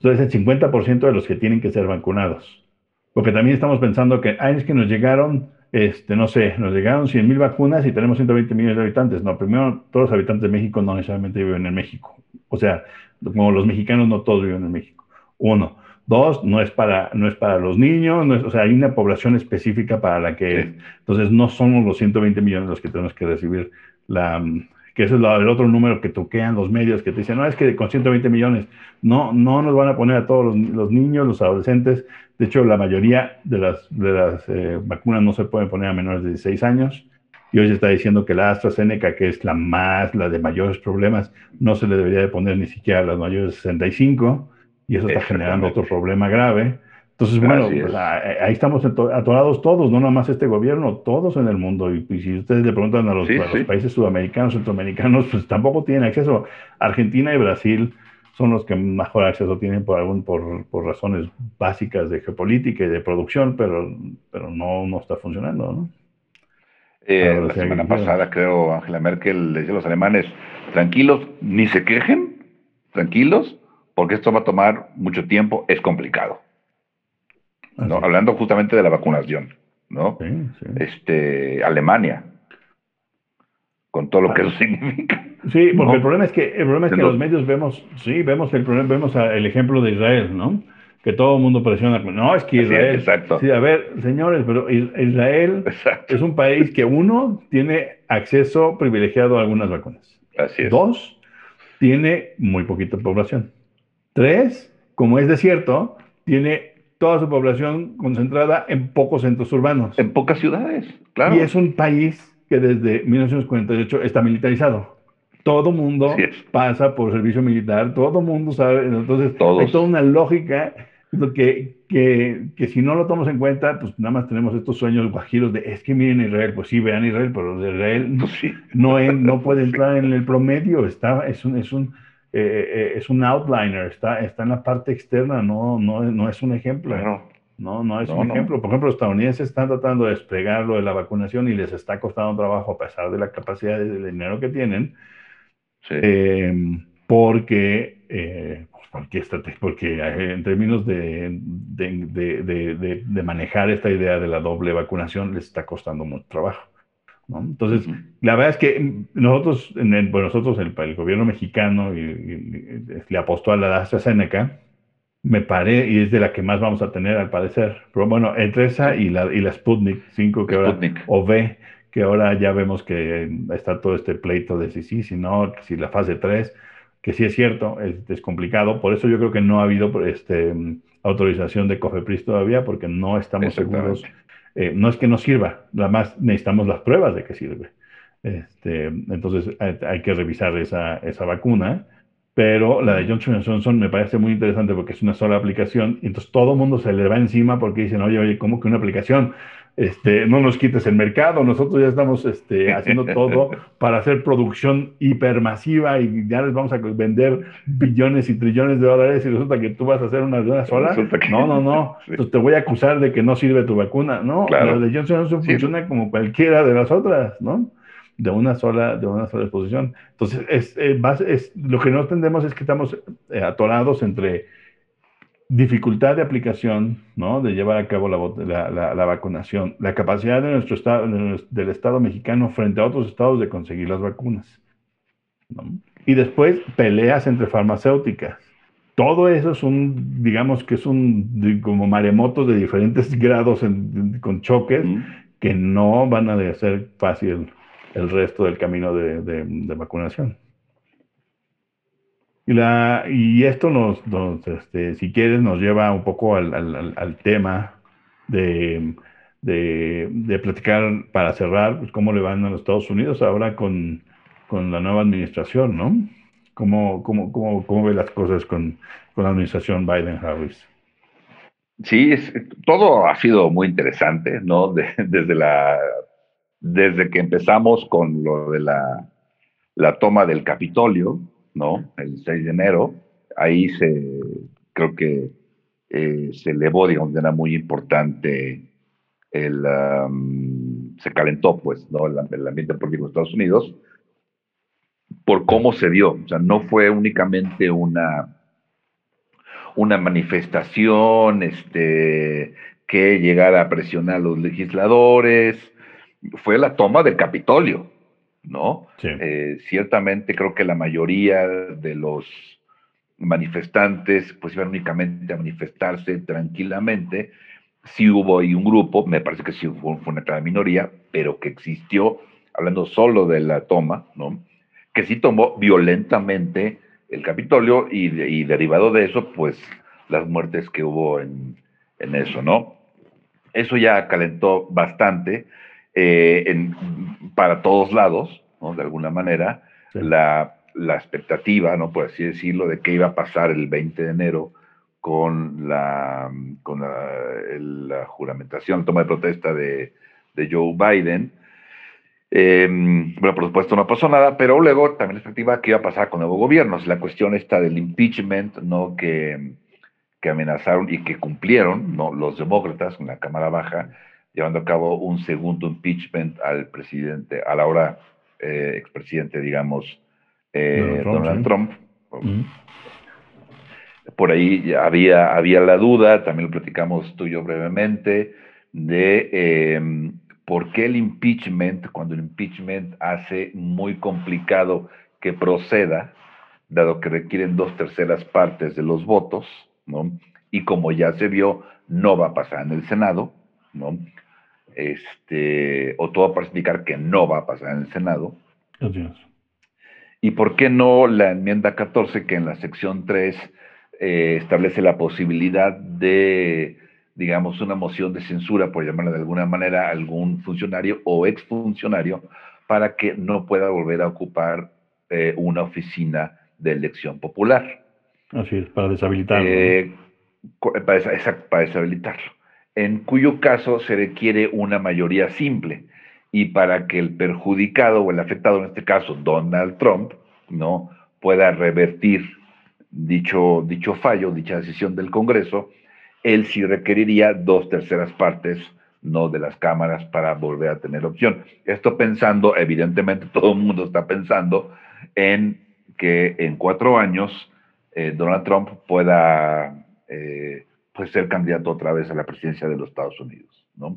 Entonces, el 50% de los que tienen que ser vacunados. Porque también estamos pensando que, ah, es que nos llegaron, este, no sé, nos llegaron 100 mil vacunas y tenemos 120 millones de habitantes. No, primero, todos los habitantes de México no necesariamente viven en México. O sea, como los mexicanos no todos viven en México. Uno. Dos, no es para, no es para los niños, o sea, hay una población específica para la que, entonces no somos los 120 millones los que tenemos que recibir la, que ese es el otro número que toquean los medios que te dicen, no, es que con 120 millones, no, no nos van a poner a todos los, niños, los adolescentes, de hecho la mayoría de las, de las eh, vacunas no se pueden poner a menores de 16 años, y hoy se está diciendo que la AstraZeneca, que es la más, la de mayores problemas, no se le debería de poner ni siquiera a las mayores de 65, y eso está generando otro problema grave. Entonces, bueno, pues, ahí estamos atorados todos, no nada más este gobierno, todos en el mundo. Y, si ustedes le preguntan a los, países sudamericanos, centroamericanos, pues tampoco tienen acceso. Argentina y Brasil son los que mejor acceso tienen por, algún, por, por razones básicas de geopolítica y de producción, pero, pero no, no está funcionando, ¿no? Eh, la semana pasada, creo, Angela Merkel le decía a los alemanes, tranquilos, ni se quejen, tranquilos, porque esto va a tomar mucho tiempo, es complicado. ¿no? Hablando justamente de la vacunación, ¿no? Este, Alemania, con todo lo que eso significa. Sí, porque el problema es que el problema es que los medios vemos, sí, vemos el problema, vemos el ejemplo de Israel, ¿no? Que todo el mundo presiona, no, es que Israel, exacto. sí, a ver, señores, pero Israel es un país que uno tiene acceso privilegiado a algunas vacunas. Así es. Dos, tiene muy poquita población. Tres, como es desierto, tiene toda su población concentrada en pocos centros urbanos. En pocas ciudades, claro. Y es un país que desde 1948 está militarizado. Todo mundo pasa por servicio militar, todo mundo sabe, entonces hay toda una lógica que, que, que, si no lo tomamos en cuenta, pues nada más tenemos estos sueños guajiros de, es que miren Israel, pues sí, vean Israel, pero Israel pues no, no puede entrar en el promedio, está, es un, es un eh, eh, es un outliner, está, está en la parte externa, no, no, no es un ejemplo. No, no es un ejemplo. Por ejemplo, los estadounidenses están tratando de desplegar lo de la vacunación y les está costando trabajo a pesar de la capacidad de, dinero que tienen. Em, porque, eh, pues, porque, porque en términos de, de, de, manejar esta idea de la doble vacunación les está costando mucho trabajo. Entonces, la verdad es que nosotros, en el, nosotros, el, gobierno mexicano, y, le apostó a la AstraZeneca, me paré, y es de la que más vamos a tener al parecer. Pero bueno, entre esa y la, y la Sputnik 5, que ahora, o V, que ahora ya vemos que está todo este pleito de si sí, si no, si la fase 3, que sí es cierto, es, es complicado. Por eso yo creo que no ha habido este, autorización de COFEPRIS todavía, porque no estamos seguros eh, no es que no sirva, nada más necesitamos las pruebas de que sirve. Este, entonces hay, que revisar esa, esa, vacuna, pero la de Johnson Johnson me parece muy interesante porque es una sola aplicación y entonces todo el mundo se le va encima porque dicen, oye, oye, ¿cómo que una aplicación? Este, no nos quites el mercado, nosotros ya estamos este, haciendo todo para hacer producción hipermasiva y ya les vamos a vender billones y trillones de dólares y resulta que tú vas a hacer una de una sola. No, no, no. Entonces te voy a acusar de que no sirve tu vacuna. No, la de Johnson Johnson funciona como cualquiera de las otras, ¿no? De una sola, de una sola exposición. Entonces, es, eh, es, lo que no entendemos es que estamos eh, atorados entre dificultad de aplicación, ¿no? De llevar a cabo la, la, vacunación, la capacidad de nuestro estado, del Estado mexicano frente a otros estados de conseguir las vacunas. Y después peleas entre farmacéuticas. Todo eso es un, digamos que es un, como maremotos de diferentes grados con choques que no van a hacer fácil el resto del camino de, vacunación. La, y esto nos, este, si quieres, nos lleva un poco al, tema de, de, platicar para cerrar, pues cómo le van a los Estados Unidos ahora con, con la nueva administración, ¿no? ¿Cómo, cómo, cómo, cómo ve las cosas con, con la administración Biden-Harris? Sí, es, todo ha sido muy interesante, ¿no? desde, la, desde que empezamos con lo de la, la toma del Capitolio, ¿no? El 6 de enero, ahí se, creo que eh, se elevó, digamos, de manera muy importante el, se calentó, pues, ¿no? El, ambiente político de Estados Unidos por cómo se dio. O sea, no fue únicamente una, una manifestación este, que llegara a presionar a los legisladores, fue la toma del Capitolio, ¿no? Eh, ciertamente creo que la mayoría de los manifestantes pues iban únicamente a manifestarse tranquilamente. Sí hubo ahí un grupo, me parece que sí fue, fue una clara minoría, pero que existió, hablando solo de la toma, ¿no? Que sí tomó violentamente el Capitolio y, derivado de eso, pues las muertes que hubo en, eso, ¿no? Eso ya calentó bastante eh, para todos lados, ¿no? De alguna manera, la, expectativa, ¿no? Por así decirlo, de qué iba a pasar el 20 de enero con la, con la, juramentación, la toma de protesta de, de Joe Biden, Em, bueno, por supuesto no pasó nada, pero luego también la expectativa qué iba a pasar con nuevos gobiernos. La cuestión está del impeachment, ¿no? Que, que amenazaron y que cumplieron, ¿no? Los demócratas en la Cámara Baja, llevando a cabo un segundo impeachment al presidente, a la hora eh, expresidente, digamos, eh, Donald Trump. Por ahí había, había la duda, también lo platicamos tú y yo brevemente, de em, ¿Por qué el impeachment, cuando el impeachment hace muy complicado que proceda, dado que requieren dos terceras partes de los votos, ¿no? Y como ya se vio, no va a pasar en el Senado, ¿no? Este, o todo para indicar que no va a pasar en el Senado. ¿Y por qué no la enmienda 14, que en la sección 3 eh, establece la posibilidad de digamos, una moción de censura, por llamarla de alguna manera, a algún funcionario o exfuncionario para que no pueda volver a ocupar eh, una oficina de elección popular. Así es, para deshabilitarlo. Eh, para, para deshabilitarlo. En cuyo caso se requiere una mayoría simple. Y para que el perjudicado o el afectado, en este caso Donald Trump, no pueda revertir dicho, dicho fallo, dicha decisión del Congreso, él sí requeriría dos terceras partes no de las cámaras para volver a tener opción. Esto pensando, evidentemente todo el mundo está pensando en que en cuatro años eh, Donald Trump pueda eh, pues ser candidato otra vez a la presidencia de los Estados Unidos, ¿no?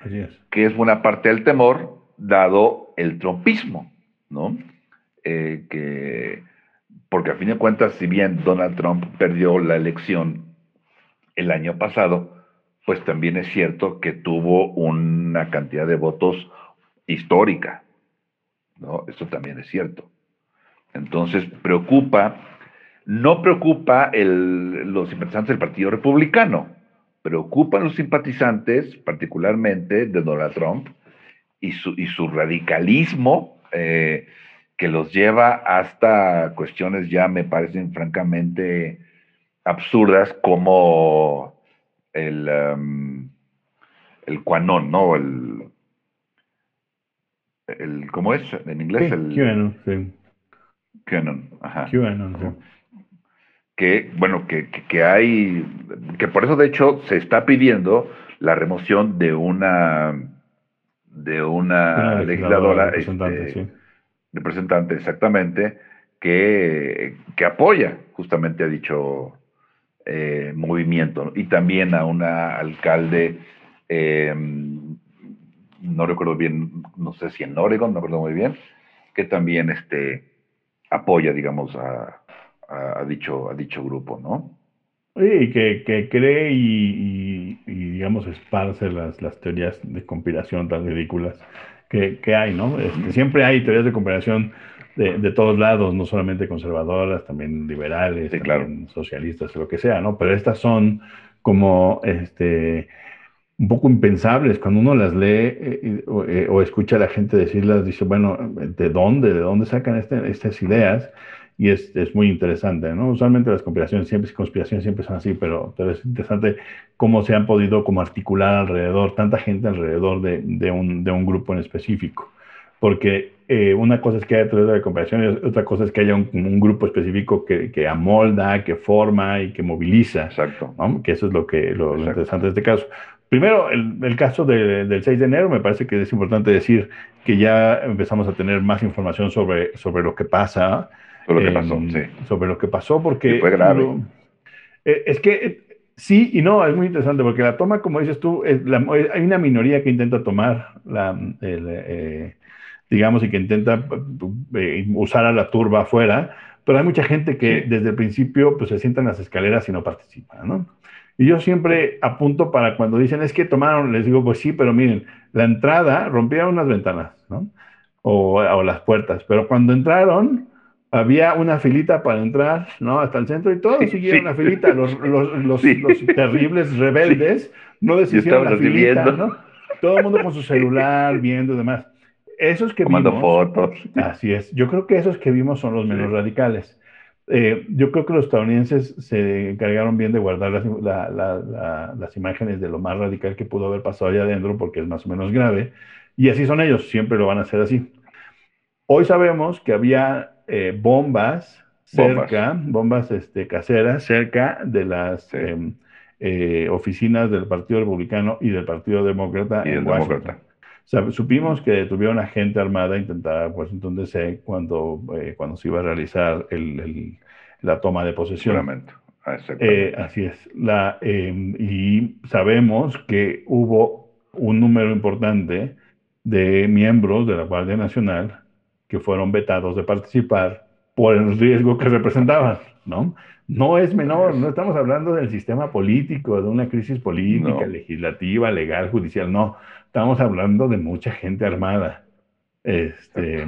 Así es. Que es buena parte del temor, dado el trumpismo, ¿no? Eh, que, porque a fin de cuentas, si bien Donald Trump perdió la elección el año pasado, pues también es cierto que tuvo una cantidad de votos histórica. ¿no? Eso también es cierto. Entonces, preocupa, no preocupa los simpatizantes del Partido Republicano, preocupan los simpatizantes, particularmente de Donald Trump, y su, y su radicalismo, eh, que los lleva hasta cuestiones ya me parecen francamente absurdas como el, um, el Quanon, ¿no? El, el, ¿Cómo es en inglés? el, QAnon, sí. QAnon, ajá. QAnon, Que, bueno, que, que, hay, que por eso de hecho se está pidiendo la remoción de una, de una, legisladora, representante, este, sí. representante, exactamente, que, que apoya justamente ha dicho eh, movimiento y también a una alcalde, eh, no recuerdo bien, no sé si en Oregon, no recuerdo muy bien, que también este, apoya, digamos, a, a, dicho, a dicho grupo, ¿no? Sí, que, que cree y, digamos, esparce las, las teorías de conspiración tan ridículas que, que hay, ¿no? Este, siempre hay teorías de conspiración de, de, todos lados, no solamente conservadoras, también liberales, también socialistas, lo que sea, ¿no? Pero estas son como, este, un poco impensables. Cuando uno las lee eh, eh, o, escucha a la gente decirlas, dice, bueno, ¿de dónde? ¿De dónde sacan este, estas ideas? Y es, es, muy interesante, ¿no? Usualmente las conspiraciones siempre, conspiraciones siempre son así, pero, pero, es interesante cómo se han podido como articular alrededor, tanta gente alrededor de, de, un, de un, grupo en específico. Porque eh, una cosa es que haya teoría de conspiración y otra cosa es que haya un, un grupo específico que, que, amolda, que forma y que moviliza. Exacto. ¿no? Que eso es lo, que, lo, lo interesante de este caso. Primero, el, el caso de, del 6 de enero, me parece que es importante decir que ya empezamos a tener más información sobre, sobre lo que pasa. Sobre lo que pasó, sí. Sobre lo que pasó, porque... fue grave. Eh, es que eh, sí y no, es muy interesante, porque la toma, como dices tú, es la, hay una minoría que intenta tomar la... El, eh, digamos, y que intenta eh, usar a la turba afuera, pero hay mucha gente que sí. desde el principio pues, se sienta en las escaleras y no participa, ¿no? Y yo siempre apunto para cuando dicen, es que tomaron, les digo, pues sí, pero miren, la entrada rompieron unas ventanas, ¿no? O, o, las puertas, pero cuando entraron, había una filita para entrar, ¿no? Hasta el centro y todos sí, siguieron sí. la filita. Los, los, los, sí. los terribles rebeldes no deshicieron la filita, ¿no? Todo el mundo con su celular, viendo y demás. Esos que Tomando vimos, fotos. Así es. Yo creo que esos que vimos son los menos radicales. Eh, yo creo que los estadounidenses se encargaron bien de guardar las, la, la, la, las, imágenes de lo más radical que pudo haber pasado allá adentro porque es más o menos grave. Y así son ellos, siempre lo van a hacer así. Hoy sabemos que había eh, bombas cerca, bombas, bombas este, caseras, cerca de las sí. eh, eh, oficinas del Partido Republicano y del Partido Demócrata y en Washington. Demócrata. O sea, supimos que tuvieron a gente armada intentar Washington DC cuando, eh, cuando se iba a realizar el, el, la toma de posesión. Eh, así es. La, eh, y sabemos que hubo un número importante de miembros de la Guardia Nacional que fueron vetados de participar por el riesgo que representaban, ¿no? No es menor, no estamos hablando del sistema político, de una crisis política, no. legislativa, legal, judicial, no. Estamos hablando de mucha gente armada. Este,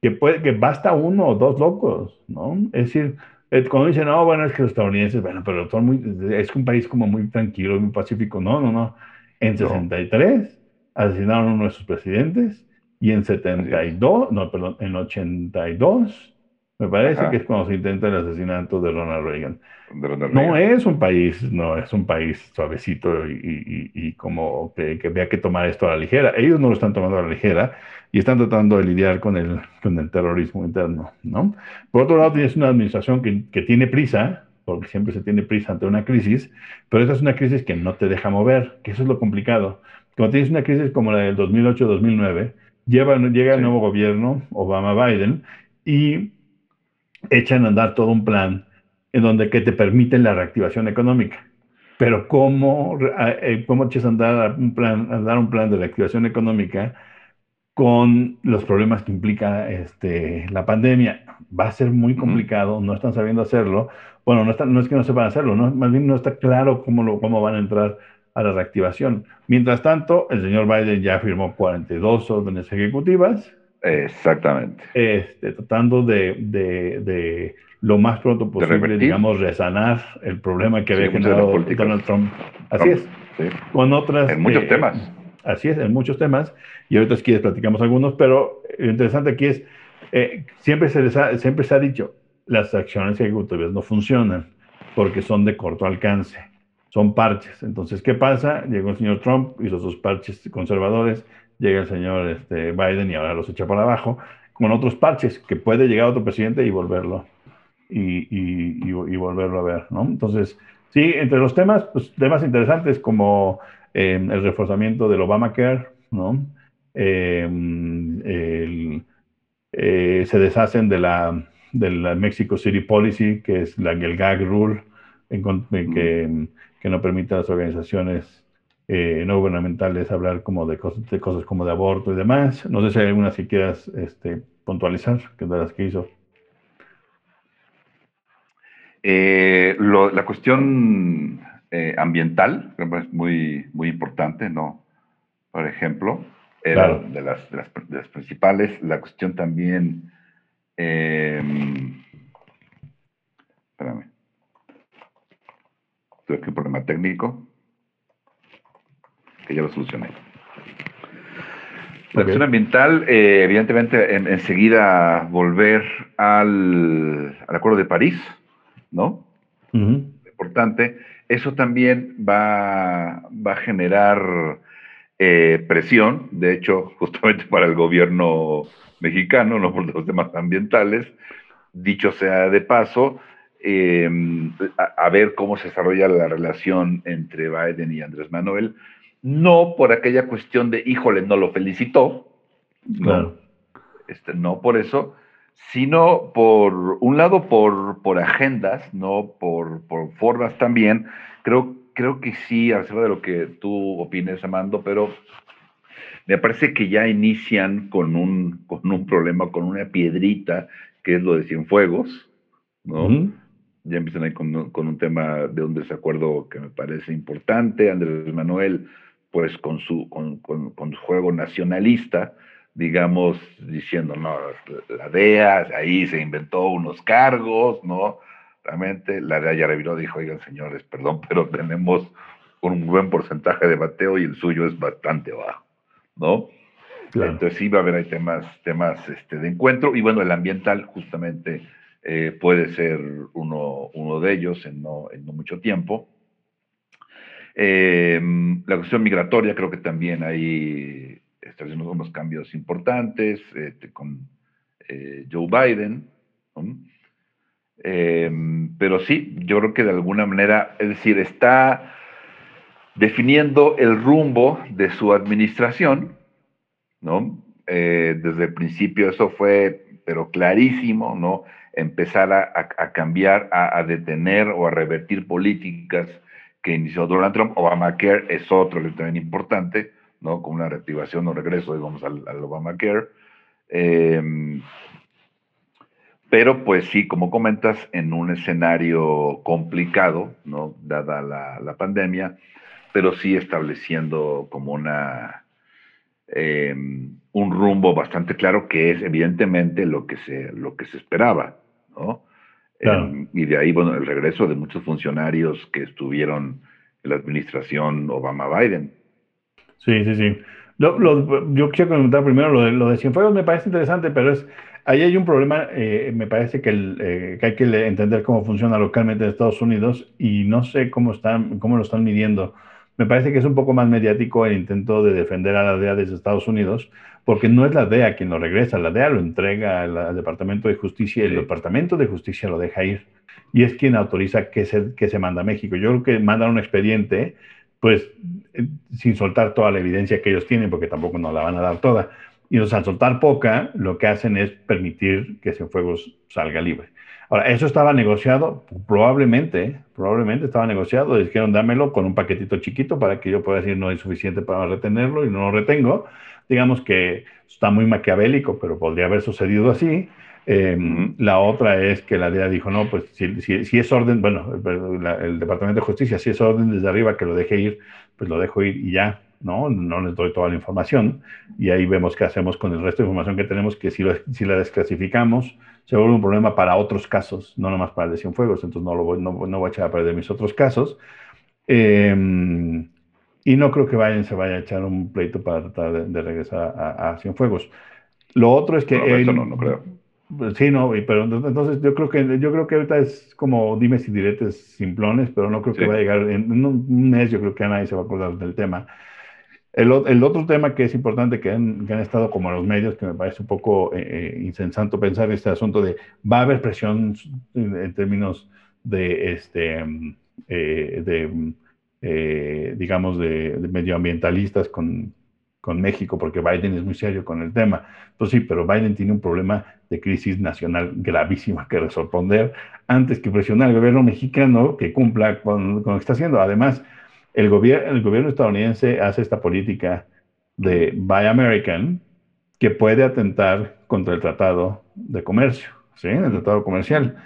que, puede, que basta uno o dos locos, ¿no? Es decir, eh, cuando dicen, no, bueno, es que los estadounidenses, bueno, pero son muy, es un país como muy tranquilo, muy pacífico. No, no, no. En 63 asesinaron a uno de sus presidentes y en 72, no, perdón, en 82 me parece Ajá. que es cuando se intenta el asesinato de Ronald Reagan. De Ronald no es un país, no es un país suavecito y, y, y como que, que vea que tomar esto a la ligera. Ellos no lo están tomando a la ligera y están tratando de lidiar con el, con el terrorismo interno, ¿no? Por otro lado, tienes una administración que, que tiene prisa, porque siempre se tiene prisa ante una crisis, pero esa es una crisis que no te deja mover, que eso es lo complicado. Cuando tienes una crisis como la del 2008-2009, llega sí. el nuevo gobierno, Obama-Biden, y echan a andar todo un plan en donde que te permiten la reactivación económica. Pero ¿cómo, eh, cómo echas a andar un plan, a dar un plan de reactivación económica con los problemas que implica este, la pandemia? Va a ser muy complicado, no están sabiendo hacerlo. Bueno, no, está, no es que no sepan hacerlo, ¿no? más bien no está claro cómo, lo, cómo van a entrar a la reactivación. Mientras tanto, el señor Biden ya firmó 42 órdenes ejecutivas, Exactamente. Este, tratando de, de, de, lo más pronto posible, digamos, resanar el problema que había sí, generado Donald Trump. Así Trump, es. Sí. Con otras. En muchos eh, temas. Así es, en muchos temas. Y ahorita, si quieres, platicamos algunos, pero lo interesante aquí es: eh, siempre, se les ha, siempre se ha dicho, las acciones ejecutivas no funcionan porque son de corto alcance, son parches. Entonces, ¿qué pasa? Llegó el señor Trump, hizo sus parches conservadores llega el señor este, Biden y ahora los echa por abajo, con otros parches, que puede llegar otro presidente y volverlo, y, y, volverlo a ver, ¿no? Entonces, sí, entre los temas, pues temas interesantes como eh, el reforzamiento del Obamacare, ¿no? El, eh, se deshacen de la, Mexico City Policy, que es la, el gag rule, que, que no permite a las organizaciones eh, no gubernamentales hablar como de cosas, de cosas como de aborto y demás. No sé si hay algunas que quieras este, puntualizar, que de las que hizo. Eh, la cuestión eh, ambiental es muy, muy importante, ¿no? Por ejemplo, era de, las, de, las, principales. La cuestión también... Em, espérame. Tuve aquí un problema técnico que ya lo solucioné. La cuestión ambiental, eh, evidentemente, enseguida volver al, Acuerdo de París, ¿no? Importante. Eso también va, va a generar eh, presión, de hecho, justamente para el gobierno mexicano, no por los temas ambientales. Dicho sea de paso, em, a, ver cómo se desarrolla la relación entre Biden y Andrés Manuel no por aquella cuestión de, híjole, no lo felicitó, no, este, no por eso, sino por un lado por, por agendas, no por, por formas también. Creo, creo que sí, a de lo que tú opines, Amando, pero me parece que ya inician con un, con un problema, con una piedrita, que es lo de Cienfuegos, ¿no? Ya empiezan ahí con, con, un tema de un desacuerdo que me parece importante. Andrés Manuel pues con su, con, con, su juego nacionalista, digamos, diciendo, no, la DEA ahí se inventó unos cargos, ¿no? Realmente la DEA ya reviró, dijo, oigan señores, perdón, pero tenemos un buen porcentaje de bateo y el suyo es bastante bajo, ¿no? Entonces sí va a haber ahí temas, temas este, de encuentro y bueno, el ambiental justamente eh, puede ser uno, uno de ellos en no, en no mucho tiempo. Em, la cuestión migratoria creo que también hay está haciendo unos cambios importantes este, con eh, Joe Biden. Pero sí, yo creo que de alguna manera, es decir, está definiendo el rumbo de su administración, ¿no? Eh, desde el principio eso fue, pero clarísimo, ¿no? Empezar a, cambiar, a, detener o a revertir políticas que inició Donald Trump. Obamacare es otro también importante, ¿no? Con una reactivación o regreso, digamos, al, Obamacare. Em, pero pues sí, como comentas, en un escenario complicado, ¿no? Dada la, pandemia, pero sí estableciendo como una, em, un rumbo bastante claro que es evidentemente lo que se, lo que se esperaba, ¿no? Em, y de ahí, bueno, el regreso de muchos funcionarios que estuvieron en la administración Obama-Biden. Sí, sí, sí. yo quiero comentar primero lo de, lo de Cienfuegos, me parece interesante, pero es ahí hay un problema, eh, me parece que, eh, que, hay que entender cómo funciona localmente en Estados Unidos y no sé cómo, están, cómo lo están midiendo. Me parece que es un poco más mediático el intento de defender a la DEA desde Estados Unidos, porque no es la DEA quien lo regresa, la DEA lo entrega al, Departamento de Justicia y el Departamento de Justicia lo deja ir. Y es quien autoriza que se, que se manda a México. Yo creo que mandan un expediente, pues eh, sin soltar toda la evidencia que ellos tienen, porque tampoco nos la van a dar toda. Y entonces, al soltar poca, lo que hacen es permitir que Cienfuegos salga libre. Ahora, eso estaba negociado, probablemente, probablemente estaba negociado, dijeron dámelo con un paquetito chiquito para que yo pueda decir no es suficiente para retenerlo y no lo retengo. Digamos que está muy maquiavélico, pero podría haber sucedido así. Em, la otra es que la DEA dijo, no, pues si, si, es orden, bueno, el, Departamento de Justicia, si es orden desde arriba que lo deje ir, pues lo dejo ir y ya, ¿no? No les doy toda la información. Y ahí vemos qué hacemos con el resto de información que tenemos, que si, si la desclasificamos, se vuelve un problema para otros casos, no nomás para el de Cienfuegos, entonces no, lo voy, no, no voy a echar a perder mis otros casos. Em, y no creo que vayan se vaya a echar un pleito para tratar de, regresar a, a, Cienfuegos. Lo otro es que... No, no, creo. Sí, no, pero entonces yo creo que yo creo que ahorita es como dimes y diretes simplones, pero no creo que va a llegar en, un mes, yo creo que a nadie se va a acordar del tema. El, el, otro tema que es importante que han, estado como los medios, que me parece un poco eh, eh, insensato pensar este asunto de va a haber presión en, términos de, este, eh, de digamos, de, medioambientalistas con, México, porque Biden es muy serio con el tema. Pues sí, pero Biden tiene un problema de crisis nacional gravísima que responder antes que presionar al gobierno mexicano que cumpla con lo que está haciendo. Además, el, gobierno el gobierno estadounidense hace esta política de Buy American que puede atentar contra el Tratado de Comercio, ¿sí? El Tratado Comercial.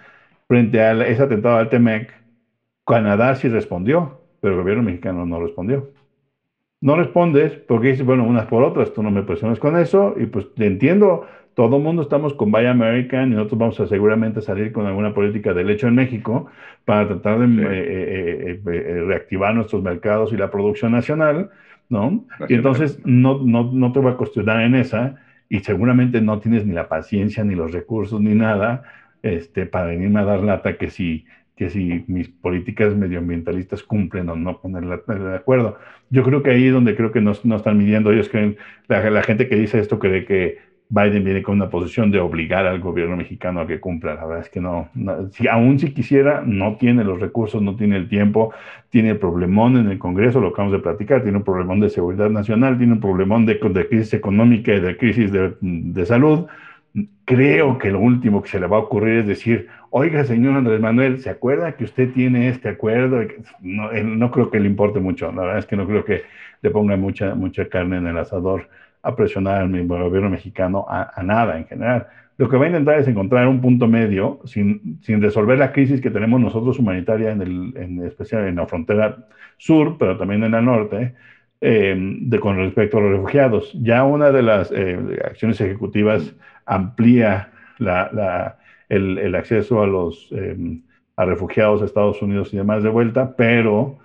frente a ese atentado al Temec, Canadá sí respondió, pero el gobierno mexicano no respondió. No respondes porque dices, bueno, unas por otras, tú no me presiones con eso, y pues entiendo, todo el mundo estamos con Buy American y nosotros vamos a seguramente salir con alguna política de lecho en México para tratar de eh, eh, eh, reactivar nuestros mercados y la producción nacional, ¿no? Y entonces no, no, no te voy a cuestionar en esa y seguramente no tienes ni la paciencia, ni los recursos, ni nada este, para venirme a dar lata que si, que si mis políticas medioambientalistas cumplen o no ponerla de acuerdo. Yo creo que ahí es donde creo que no, no están midiendo. Ellos creen, la, la, gente que dice esto cree que Biden viene con una posición de obligar al gobierno mexicano a que cumpla. La verdad es que no, si, aún si quisiera, no tiene los recursos, no tiene el tiempo, tiene el problemón en el Congreso, lo acabamos de platicar, tiene un problemón de seguridad nacional, tiene un problemón de, de crisis económica y de crisis de, de, salud. Creo que lo último que se le va a ocurrir es decir, oiga, señor Andrés Manuel, ¿se acuerda que usted tiene este acuerdo? No, no creo que le importe mucho, la verdad es que no creo que le ponga mucha, mucha carne en el asador a presionar al gobierno mexicano a, nada en general. Lo que va a intentar es encontrar un punto medio sin, sin resolver la crisis que tenemos nosotros humanitaria, en, el, en especial en la frontera sur, pero también en la norte, eh, de, con respecto a los refugiados. Ya una de las eh, acciones ejecutivas amplía la, la, el, el, acceso a los eh, a refugiados a Estados Unidos y demás de vuelta, pero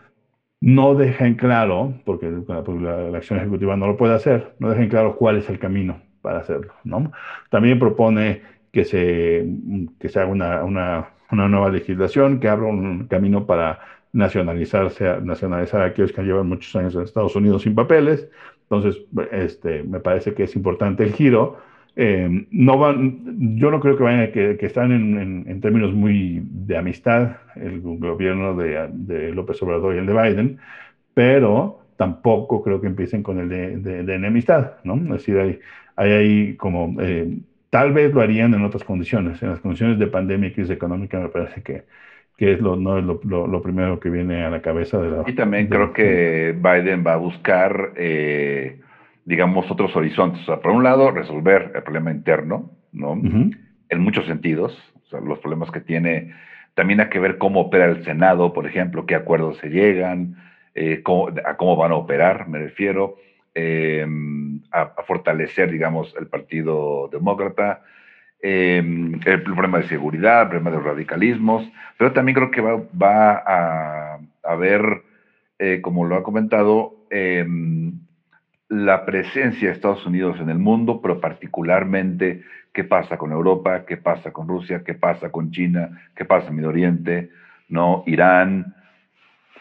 no deja en claro, porque la, acción ejecutiva no lo puede hacer, no deja en claro cuál es el camino para hacerlo. ¿no? También propone que se, que se haga una, una, una, nueva legislación que abra un camino para nacionalizarse, nacionalizar a aquellos que llevan muchos años en Estados Unidos sin papeles. Entonces, este, me parece que es importante el giro eh, no van, yo no creo que vayan a que, están en, términos muy de amistad el gobierno de, López Obrador y el de Biden, pero tampoco creo que empiecen con el de, enemistad, ¿no? Es decir, hay, hay ahí como, eh, tal vez lo harían en otras condiciones, en las condiciones de pandemia y crisis económica me parece que, que es lo, no es lo, primero que viene a la cabeza de la... Y también creo que Biden va a buscar... Eh, digamos, otros horizontes. O sea, por un lado, resolver el problema interno, ¿no? En muchos sentidos, o sea, los problemas que tiene, también hay que ver cómo opera el Senado, por ejemplo, qué acuerdos se llegan, eh, a cómo van a operar, me refiero, eh, a, fortalecer, digamos, el Partido Demócrata, eh, el problema de seguridad, el problema de los radicalismos, pero también creo que va, va a, a ver, como lo ha comentado, la presencia de Estados Unidos en el mundo, pero particularmente qué pasa con Europa, qué pasa con Rusia, qué pasa con China, qué pasa en Medio Oriente, ¿no? Irán.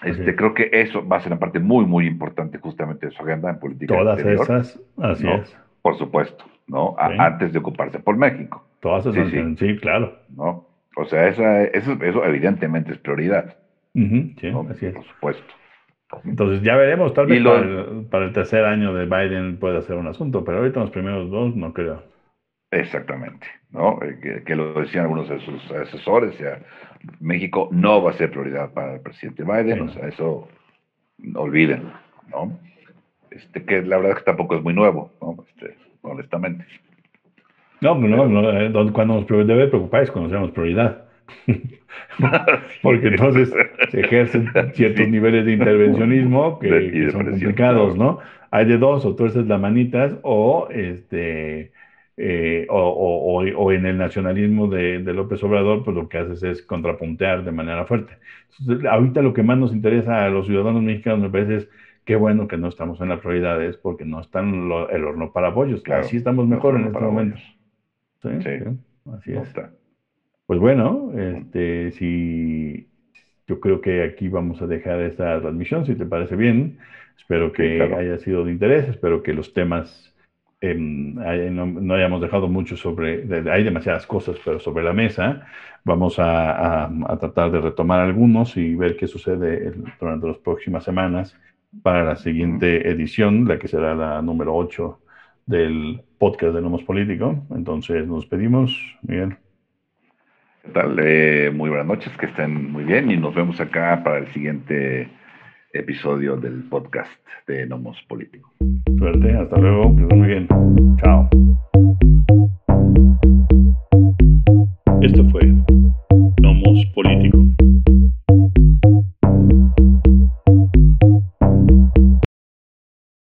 Este, Creo que eso va a ser una parte muy, muy importante justamente de su agenda en política Todas esas, así es. Por supuesto, ¿no? antes de ocuparse por México. Todas esas, sí, sí. claro. ¿no? O sea, esa, eso, eso evidentemente es prioridad. sí, así es. Por supuesto. Entonces ya veremos, tal vez para, el, tercer año de Biden pueda ser un asunto, pero ahorita los primeros dos no creo. Exactamente, ¿no? Eh, que, lo decían algunos de sus asesores, o sea, México no va a ser prioridad para el presidente Biden, o sea, eso olviden, ¿no? Este, que la verdad es que tampoco es muy nuevo, ¿no? Este, honestamente. No, no, no, eh, cuando nos debe preocupar es cuando seamos prioridad. Porque entonces se ejercen ciertos niveles de intervencionismo que, son complicados, ¿no? Hay de dos, o tú haces las manitas, o este eh, o, en el nacionalismo de, López Obrador, pues lo que haces es contrapuntear de manera fuerte. ahorita lo que más nos interesa a los ciudadanos mexicanos, me parece, es qué bueno que no estamos en las prioridades, porque no están el horno para apoyos. Claro, Así estamos mejor en este momento. ¿Sí? Así es. Pues bueno, este, si yo creo que aquí vamos a dejar esta transmisión, si te parece bien. Espero que haya sido de interés, espero que los temas em, no, hayamos dejado mucho sobre, hay demasiadas cosas, pero sobre la mesa. Vamos a, tratar de retomar algunos y ver qué sucede durante las próximas semanas para la siguiente edición, la que será la número 8 del podcast de Nomos Político. Entonces nos pedimos, Miguel. Tal? Muy buenas noches, que estén muy bien y nos vemos acá para el siguiente episodio del podcast de Nomos Político. Suerte, hasta luego, que estén muy bien. Chao. Esto fue Nomos Político.